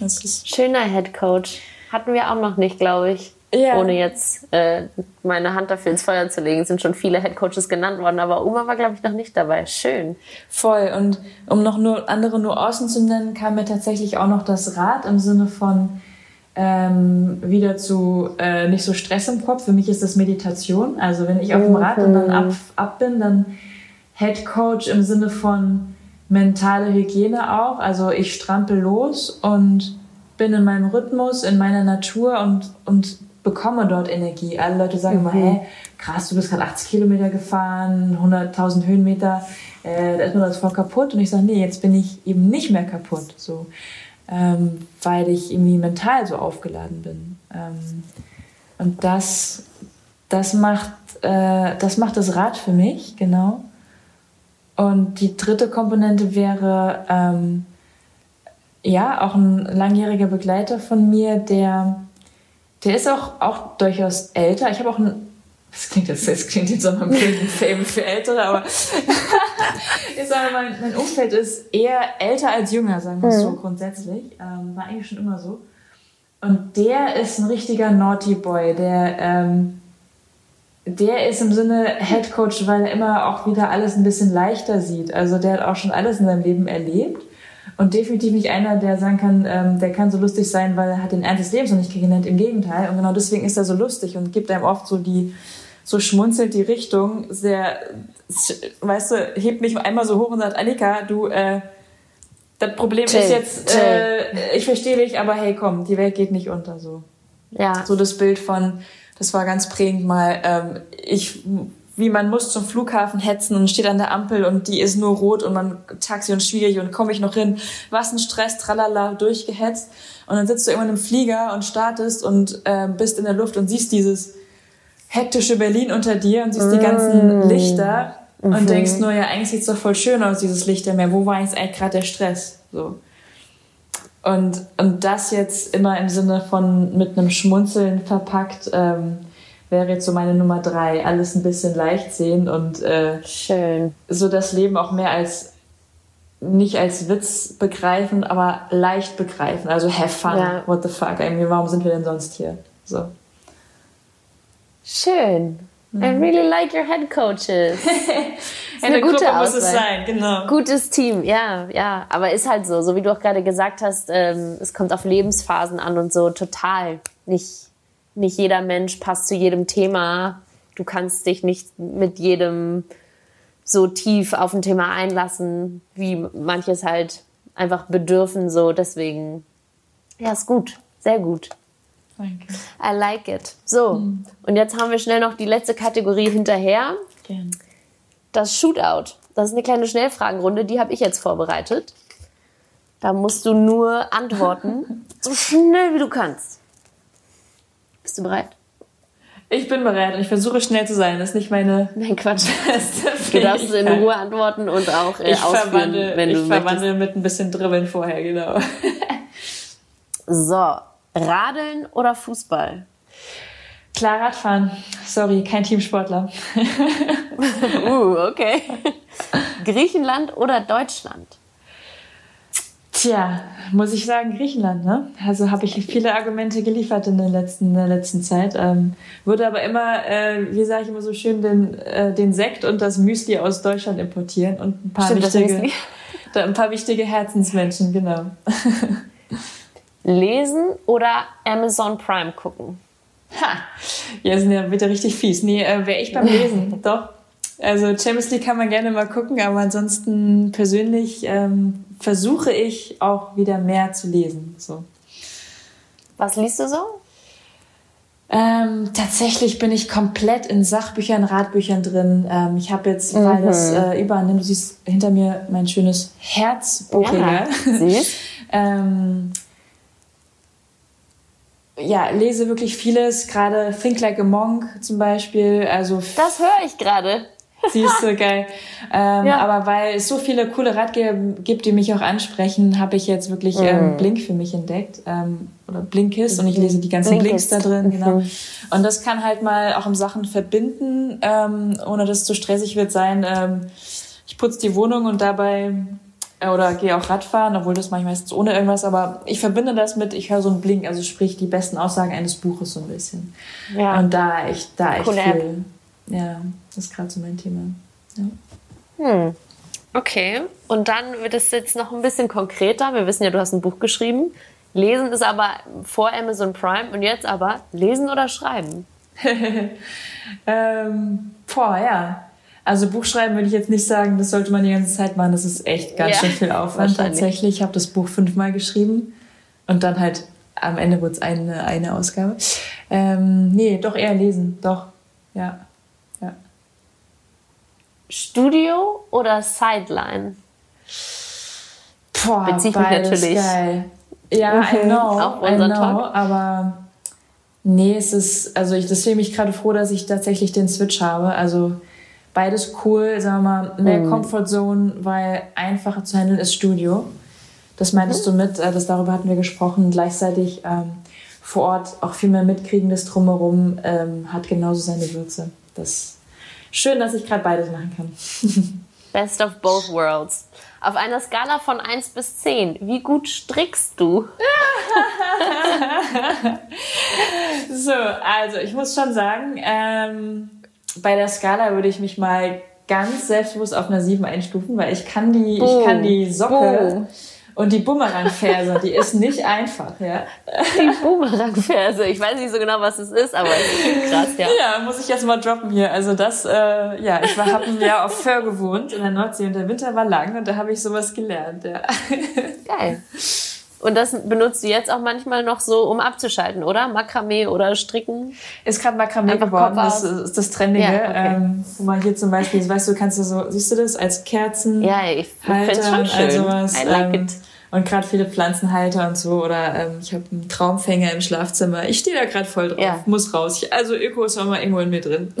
Das ist Schöner Head Coach. Hatten wir auch noch nicht, glaube ich. Ja. Ohne jetzt äh, meine Hand dafür ins Feuer zu legen, sind schon viele Headcoaches genannt worden, aber Oma war, glaube ich, noch nicht dabei. Schön. Voll. Und um noch nur andere Nuancen zu nennen, kam mir tatsächlich auch noch das Rad im Sinne von ähm, wieder zu äh, nicht so Stress im Kopf. Für mich ist das Meditation. Also wenn ich auf dem Rad und dann ab, ab bin, dann Headcoach im Sinne von mentale Hygiene auch. Also ich strampel los und bin in meinem Rhythmus, in meiner Natur und, und bekomme dort Energie. Alle Leute sagen mhm. immer, hey, krass, du bist gerade 80 Kilometer gefahren, 100.000 Höhenmeter, äh, da ist mir das voll kaputt. Und ich sage, nee, jetzt bin ich eben nicht mehr kaputt, so, ähm, weil ich irgendwie mental so aufgeladen bin. Ähm, und das, das macht, äh, das macht das Rad für mich, genau. Und die dritte Komponente wäre, ähm, ja, auch ein langjähriger Begleiter von mir, der der ist auch, auch durchaus älter. Ich habe auch ein, das klingt jetzt, das klingt jetzt so ein Fame für Ältere, aber ich sage mal, mein Umfeld ist eher älter als jünger, sagen wir mhm. so grundsätzlich. Ähm, war eigentlich schon immer so. Und der ist ein richtiger Naughty Boy, der, ähm, der ist im Sinne Head Coach, weil er immer auch wieder alles ein bisschen leichter sieht. Also der hat auch schon alles in seinem Leben erlebt und definitiv nicht einer, der sagen kann, ähm, der kann so lustig sein, weil er hat den Ernst des Lebens noch nicht kennengelernt. Im Gegenteil. Und genau deswegen ist er so lustig und gibt einem oft so die, so schmunzelt die Richtung, sehr, weißt du, hebt mich einmal so hoch und sagt, Annika, du, äh, das Problem chill, ist jetzt, äh, ich verstehe dich, aber hey, komm, die Welt geht nicht unter, so. Ja. So das Bild von, das war ganz prägend mal, ähm, ich wie man muss zum Flughafen hetzen und steht an der Ampel und die ist nur rot und man Taxi und schwierig und komme ich noch hin. Was ein Stress, tralala, durchgehetzt. Und dann sitzt du irgendwann im Flieger und startest und äh, bist in der Luft und siehst dieses hektische Berlin unter dir und siehst die ganzen mm. Lichter mhm. und denkst nur, ja, eigentlich sieht's doch voll schön aus, dieses Lichtermeer. Wo war jetzt eigentlich gerade der Stress? So. Und, und das jetzt immer im Sinne von mit einem Schmunzeln verpackt, ähm, wäre jetzt so meine Nummer drei. Alles ein bisschen leicht sehen und äh, Schön. so das Leben auch mehr als nicht als Witz begreifen, aber leicht begreifen. Also have fun. Ja. What the fuck? Irgendwie, warum sind wir denn sonst hier? So. Schön. I really like your head coaches. In der gute Gruppe muss es sein, genau. Gutes Team, ja, ja. Aber ist halt so, so wie du auch gerade gesagt hast, ähm, es kommt auf Lebensphasen an und so total. Nicht, nicht jeder Mensch passt zu jedem Thema. Du kannst dich nicht mit jedem so tief auf ein Thema einlassen, wie manches halt einfach bedürfen. So, deswegen, ja, ist gut, sehr gut. Danke. I like it. So, und jetzt haben wir schnell noch die letzte Kategorie hinterher. Gerne. Das Shootout. Das ist eine kleine Schnellfragenrunde, die habe ich jetzt vorbereitet. Da musst du nur antworten, so schnell wie du kannst. Bist du bereit? Ich bin bereit und ich versuche schnell zu sein. Das ist nicht meine Nein, Quatsch. Du darfst in. Ruhe antworten und auch äh, Ich ausführen, verwandle, wenn du ich möchtest. verwandle mit ein bisschen Dribbeln vorher, genau. So, Radeln oder Fußball? Klar Radfahren. Sorry, kein Teamsportler. Uh, okay. Griechenland oder Deutschland? Tja, muss ich sagen, Griechenland, ne? Also habe ich viele Argumente geliefert in der letzten, in der letzten Zeit. Ähm, würde aber immer, äh, wie sage ich immer so schön, den, äh, den Sekt und das Müsli aus Deutschland importieren und ein paar Stimmt, wichtige, ein paar wichtige Herzensmenschen, genau. Lesen oder Amazon Prime gucken? Ha! Ja, sind ja bitte richtig fies. Nee, äh, wäre ich beim Lesen, doch. Also Champions League kann man gerne mal gucken, aber ansonsten persönlich ähm, versuche ich auch wieder mehr zu lesen. So. Was liest du so? Ähm, tatsächlich bin ich komplett in Sachbüchern, Ratbüchern drin. Ähm, ich habe jetzt, weil das äh, überall, du siehst hinter mir mein schönes Herzbuchregal. Süß. ähm, ja, lese wirklich vieles, gerade Think Like a Monk zum Beispiel. Also Das höre ich gerade. Siehst du, geil. Ähm, Ja. Aber weil es so viele coole Ratgeber gibt, die mich auch ansprechen, habe ich jetzt wirklich ähm, Blink für mich entdeckt. Ähm, oder Blinkist und ich lese die ganzen Blinks Blinkist. da drin, genau. Und das kann halt mal auch im Sachen verbinden, ähm, ohne dass es zu stressig wird sein. Ähm, ich putze die Wohnung und dabei oder gehe auch Radfahren, obwohl das ich meistens ohne irgendwas, aber ich verbinde das mit, ich höre so einen Blink, also sprich die besten Aussagen eines Buches so ein bisschen. Ja. Und da echt, da echt Coole viel. Ja, das ist gerade so mein Thema. Ja. Hm. Okay. Und dann wird es jetzt noch ein bisschen konkreter. Wir wissen ja, du hast ein Buch geschrieben. Lesen ist aber vor Amazon Prime und jetzt aber lesen oder schreiben? Ähm, boah, ja. Also Buchschreiben würde ich jetzt nicht sagen, das sollte man die ganze Zeit machen. Das ist echt ganz Ja, schön viel Aufwand tatsächlich. Ich habe das Buch fünfmal geschrieben und dann halt am Ende wurde es eine, eine Ausgabe. Ähm, nee, doch eher lesen, doch. Ja. ja. Studio oder Sideline? Boah, Bezieht mich beides natürlich. Geil. Ja, I Mhm, know, auf I unseren know, Talk. aber nee, es ist, also ich, deswegen bin ich gerade froh, dass ich tatsächlich den Switch habe. Also beides cool, sagen wir mal, mehr Mhm. Comfortzone, weil einfacher zu handeln ist Studio. Das meintest Mhm. du mit, äh, das darüber hatten wir gesprochen. Gleichzeitig ähm, vor Ort auch viel mehr mitkriegendes drumherum ähm, hat genauso seine Würze. Das schön, dass ich gerade beides machen kann. Best of both worlds. Auf einer Skala von 1 bis 10, wie gut strickst du? So, also ich muss schon sagen, ähm, bei der Skala würde ich mich mal ganz selbstbewusst auf einer 7 einstufen, weil ich kann die, ich Boom. kann die Socke Boom. und die Bumerangferse, die ist nicht einfach, ja. Die Boomerang-Verse. Ich weiß nicht so genau, was es ist, aber es klingt krass, ja. Ja, muss ich jetzt mal droppen hier. Also das, äh, ja, ich habe ein Jahr auf Föhr gewohnt in der Nordsee und der Winter war lang und da habe ich sowas gelernt, ja. Geil. Und das benutzt du jetzt auch manchmal noch so, um abzuschalten, oder? Makramee oder Stricken? Ist gerade Makramee Einfach geworden, das ist das Trendige. Ja, okay. ähm, wo man hier zum Beispiel, weißt du, kannst du so, siehst du das, als Kerzen. Ja, ich finde es schon und all schön. sowas. I like ähm, it. Und gerade viele Pflanzenhalter und so. Oder ähm, ich habe einen Traumfänger im Schlafzimmer. Ich stehe da gerade voll drauf. Ja. Muss raus. Ich, also Öko ist auch mal irgendwo in mir drin.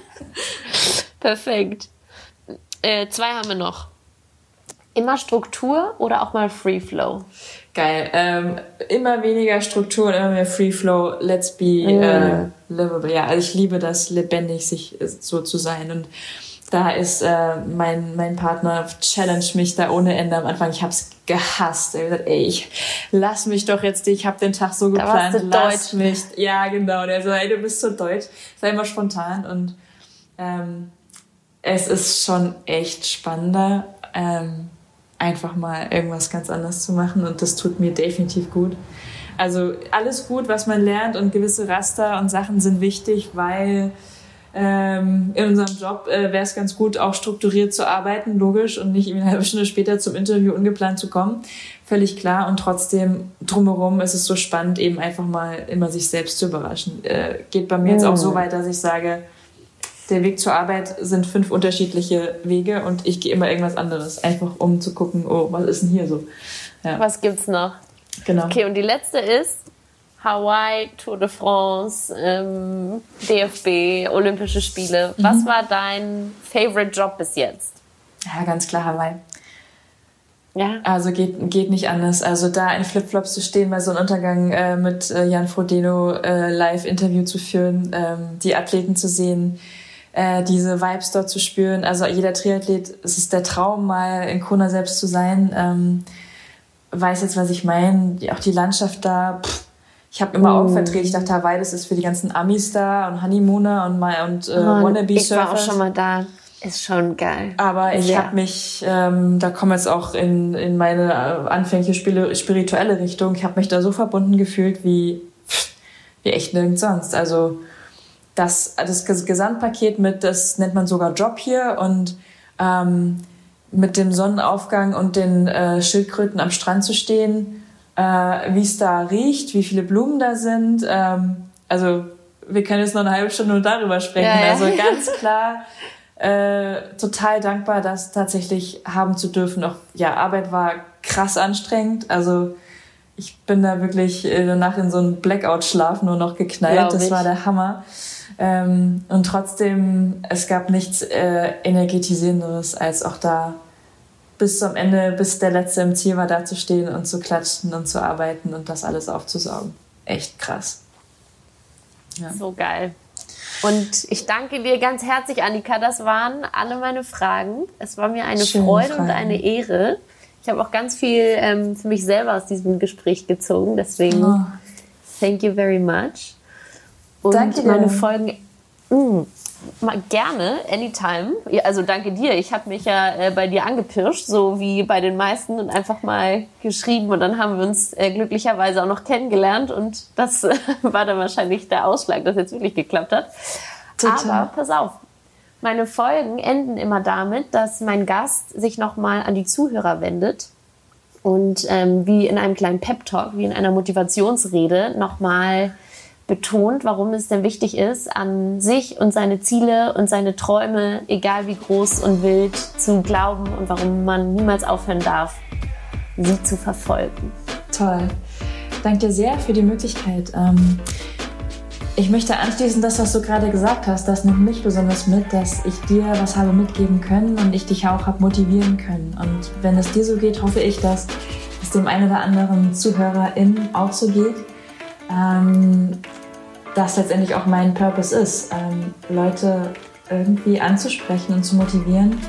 Perfekt. Äh, zwei haben wir noch. Immer Struktur oder auch mal Free Flow? Geil. Ähm, immer weniger Struktur und immer mehr Free Flow. Let's be mm. äh, livable. Ja, also ich liebe das, lebendig sich äh, so zu sein. Und da ist äh, mein, mein Partner challenge mich da ohne Ende am Anfang. Ich hab's gehasst. Er hat gesagt, ey, ich lass mich doch jetzt, ich habe den Tag so geplant, da lass deutsch. mich. Ja, genau. Der so, ey, du bist so deutsch. Sei immer spontan und ähm, es ist schon echt spannender. Ähm, einfach mal irgendwas ganz anderes zu machen und das tut mir definitiv gut. Also alles gut, was man lernt und gewisse Raster und Sachen sind wichtig, weil ähm, in unserem Job äh, wäre es ganz gut, auch strukturiert zu arbeiten, logisch, und nicht eine halbe Stunde später zum Interview ungeplant zu kommen. Völlig klar. Und trotzdem drumherum ist es so spannend, eben einfach mal immer sich selbst zu überraschen. Äh, geht bei mir jetzt auch so weit, dass ich sage, der Weg zur Arbeit sind fünf unterschiedliche Wege und ich gehe immer irgendwas anderes, einfach um zu gucken, oh, was ist denn hier so? Ja. Was gibt's noch? Genau. Okay, und die letzte ist Hawaii, Tour de France, ähm, DFB, Olympische Spiele. Mhm. Was war dein Favorite Job bis jetzt? Ja, ganz klar Hawaii. Ja. Also geht, geht nicht anders. Also da in Flipflops zu stehen, bei so einem Untergang äh, mit äh, Jan Frodeno äh, Live-Interview zu führen, ähm, die Athleten zu sehen, äh, diese Vibes dort zu spüren. Also jeder Triathlet, es ist der Traum, mal in Kona selbst zu sein. Ähm, weiß jetzt, was ich meine. Auch die Landschaft da. Pff, ich habe immer mm. Augen verdreht. Ich dachte, Hawaii, das ist für die ganzen Amis da und Honeymooner und, mal, und äh, oh, Wannabe Ich war auch schon mal da. Ist schon geil. Aber ich ja. habe mich, ähm, da komme jetzt auch in, in meine äh, anfängliche spirituelle Richtung, ich habe mich da so verbunden gefühlt wie, wie echt nirgends sonst. Also das, das Gesamtpaket mit, das nennt man sogar Job hier und ähm, mit dem Sonnenaufgang und den äh, Schildkröten am Strand zu stehen, äh, wie es da riecht, wie viele Blumen da sind. Ähm, also wir können jetzt noch eine halbe Stunde nur darüber sprechen. Ja, ja. Also ganz klar, äh, total dankbar, das tatsächlich haben zu dürfen. Auch ja, Arbeit war krass anstrengend. Also ich bin da wirklich äh, danach in so einen Blackout-Schlaf nur noch geknallt. Glaub das ich. war der Hammer. Ähm, und trotzdem, es gab nichts äh, energetisierenderes, als auch da bis zum Ende, bis der Letzte im Ziel war, da zu stehen und zu klatschen und zu arbeiten und das alles aufzusaugen. Echt krass. Ja. So geil. Und ich danke dir ganz herzlich, Annika. Das waren alle meine Fragen. Es war mir eine Schöne Freude Fragen. und eine Ehre. Ich habe auch ganz viel ähm, für mich selber aus diesem Gespräch gezogen. Deswegen, oh. thank you very much. Und danke dir. meine Folgen mh, mm, gerne, anytime. Also danke dir. Ich habe mich ja äh, bei dir angepirscht, so wie bei den meisten, und einfach mal geschrieben. Und dann haben wir uns äh, glücklicherweise auch noch kennengelernt. Und das äh, war dann wahrscheinlich der Ausschlag, dass jetzt wirklich geklappt hat. Total. Aber pass auf. Meine Folgen enden immer damit, dass mein Gast sich nochmal an die Zuhörer wendet und ähm, wie in einem kleinen Pep-Talk, wie in einer Motivationsrede nochmal betont, warum es denn wichtig ist, an sich und seine Ziele und seine Träume, egal wie groß und wild, zu glauben und warum man niemals aufhören darf, sie zu verfolgen. Toll. Danke dir sehr für die Möglichkeit. Ähm, ich möchte anschließend das, was du gerade gesagt hast, das nimmt mich besonders mit, dass ich dir was habe mitgeben können und ich dich auch habe motivieren können. Und wenn es dir so geht, hoffe ich, dass es dem einen oder anderen ZuhörerIn auch so geht. Ähm, das letztendlich auch mein Purpose ist, ähm, Leute irgendwie anzusprechen und zu motivieren,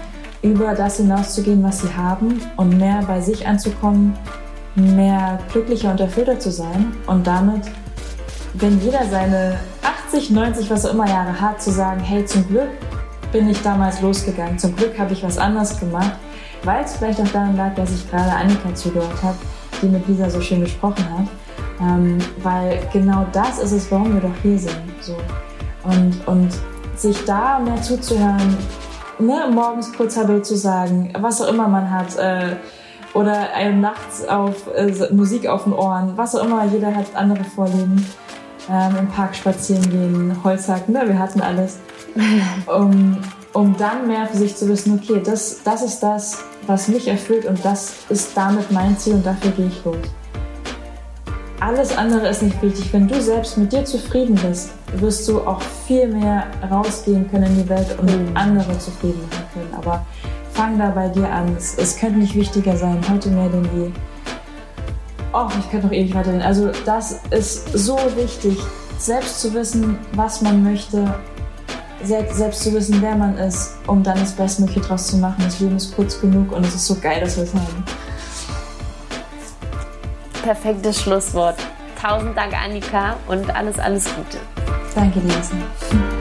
über das hinauszugehen, was sie haben und mehr bei sich anzukommen, mehr glücklicher und erfüllter zu sein und damit, wenn jeder seine 80, 90, was auch immer Jahre hat, zu sagen, hey, zum Glück bin ich damals losgegangen, zum Glück habe ich was anderes gemacht, weil es vielleicht auch daran lag, dass ich gerade Annika zugehört habe, die mit Lisa so schön gesprochen hat ähm, weil genau das ist es, warum wir doch hier sind. So. Und, und sich da mehr zuzuhören, ne, morgens kurz Hallo zu sagen, was auch immer man hat, äh, oder einem nachts auf äh, Musik auf den Ohren, was auch immer, jeder hat andere Vorlieben. Ähm, Im Park spazieren gehen, Holzhacken, ne, wir hatten alles. Um, um dann mehr für sich zu wissen, okay, das, das ist das, was mich erfüllt und das ist damit mein Ziel und dafür gehe ich los alles andere ist nicht wichtig. Wenn du selbst mit dir zufrieden bist, wirst du auch viel mehr rausgehen können in die Welt und mhm. andere zufrieden machen können. Aber fang da bei dir an. Es, es könnte nicht wichtiger sein, heute mehr denn je. Och, ich könnte noch ewig weiterhin. Also das ist so wichtig, selbst zu wissen, was man möchte, selbst zu wissen, wer man ist, um dann das Bestmögliche draus zu machen. Das Leben ist kurz genug und es ist so geil, dass wir es haben. Perfektes Schlusswort. Tausend Dank, Annika, und alles, alles Gute. Danke, Lisa.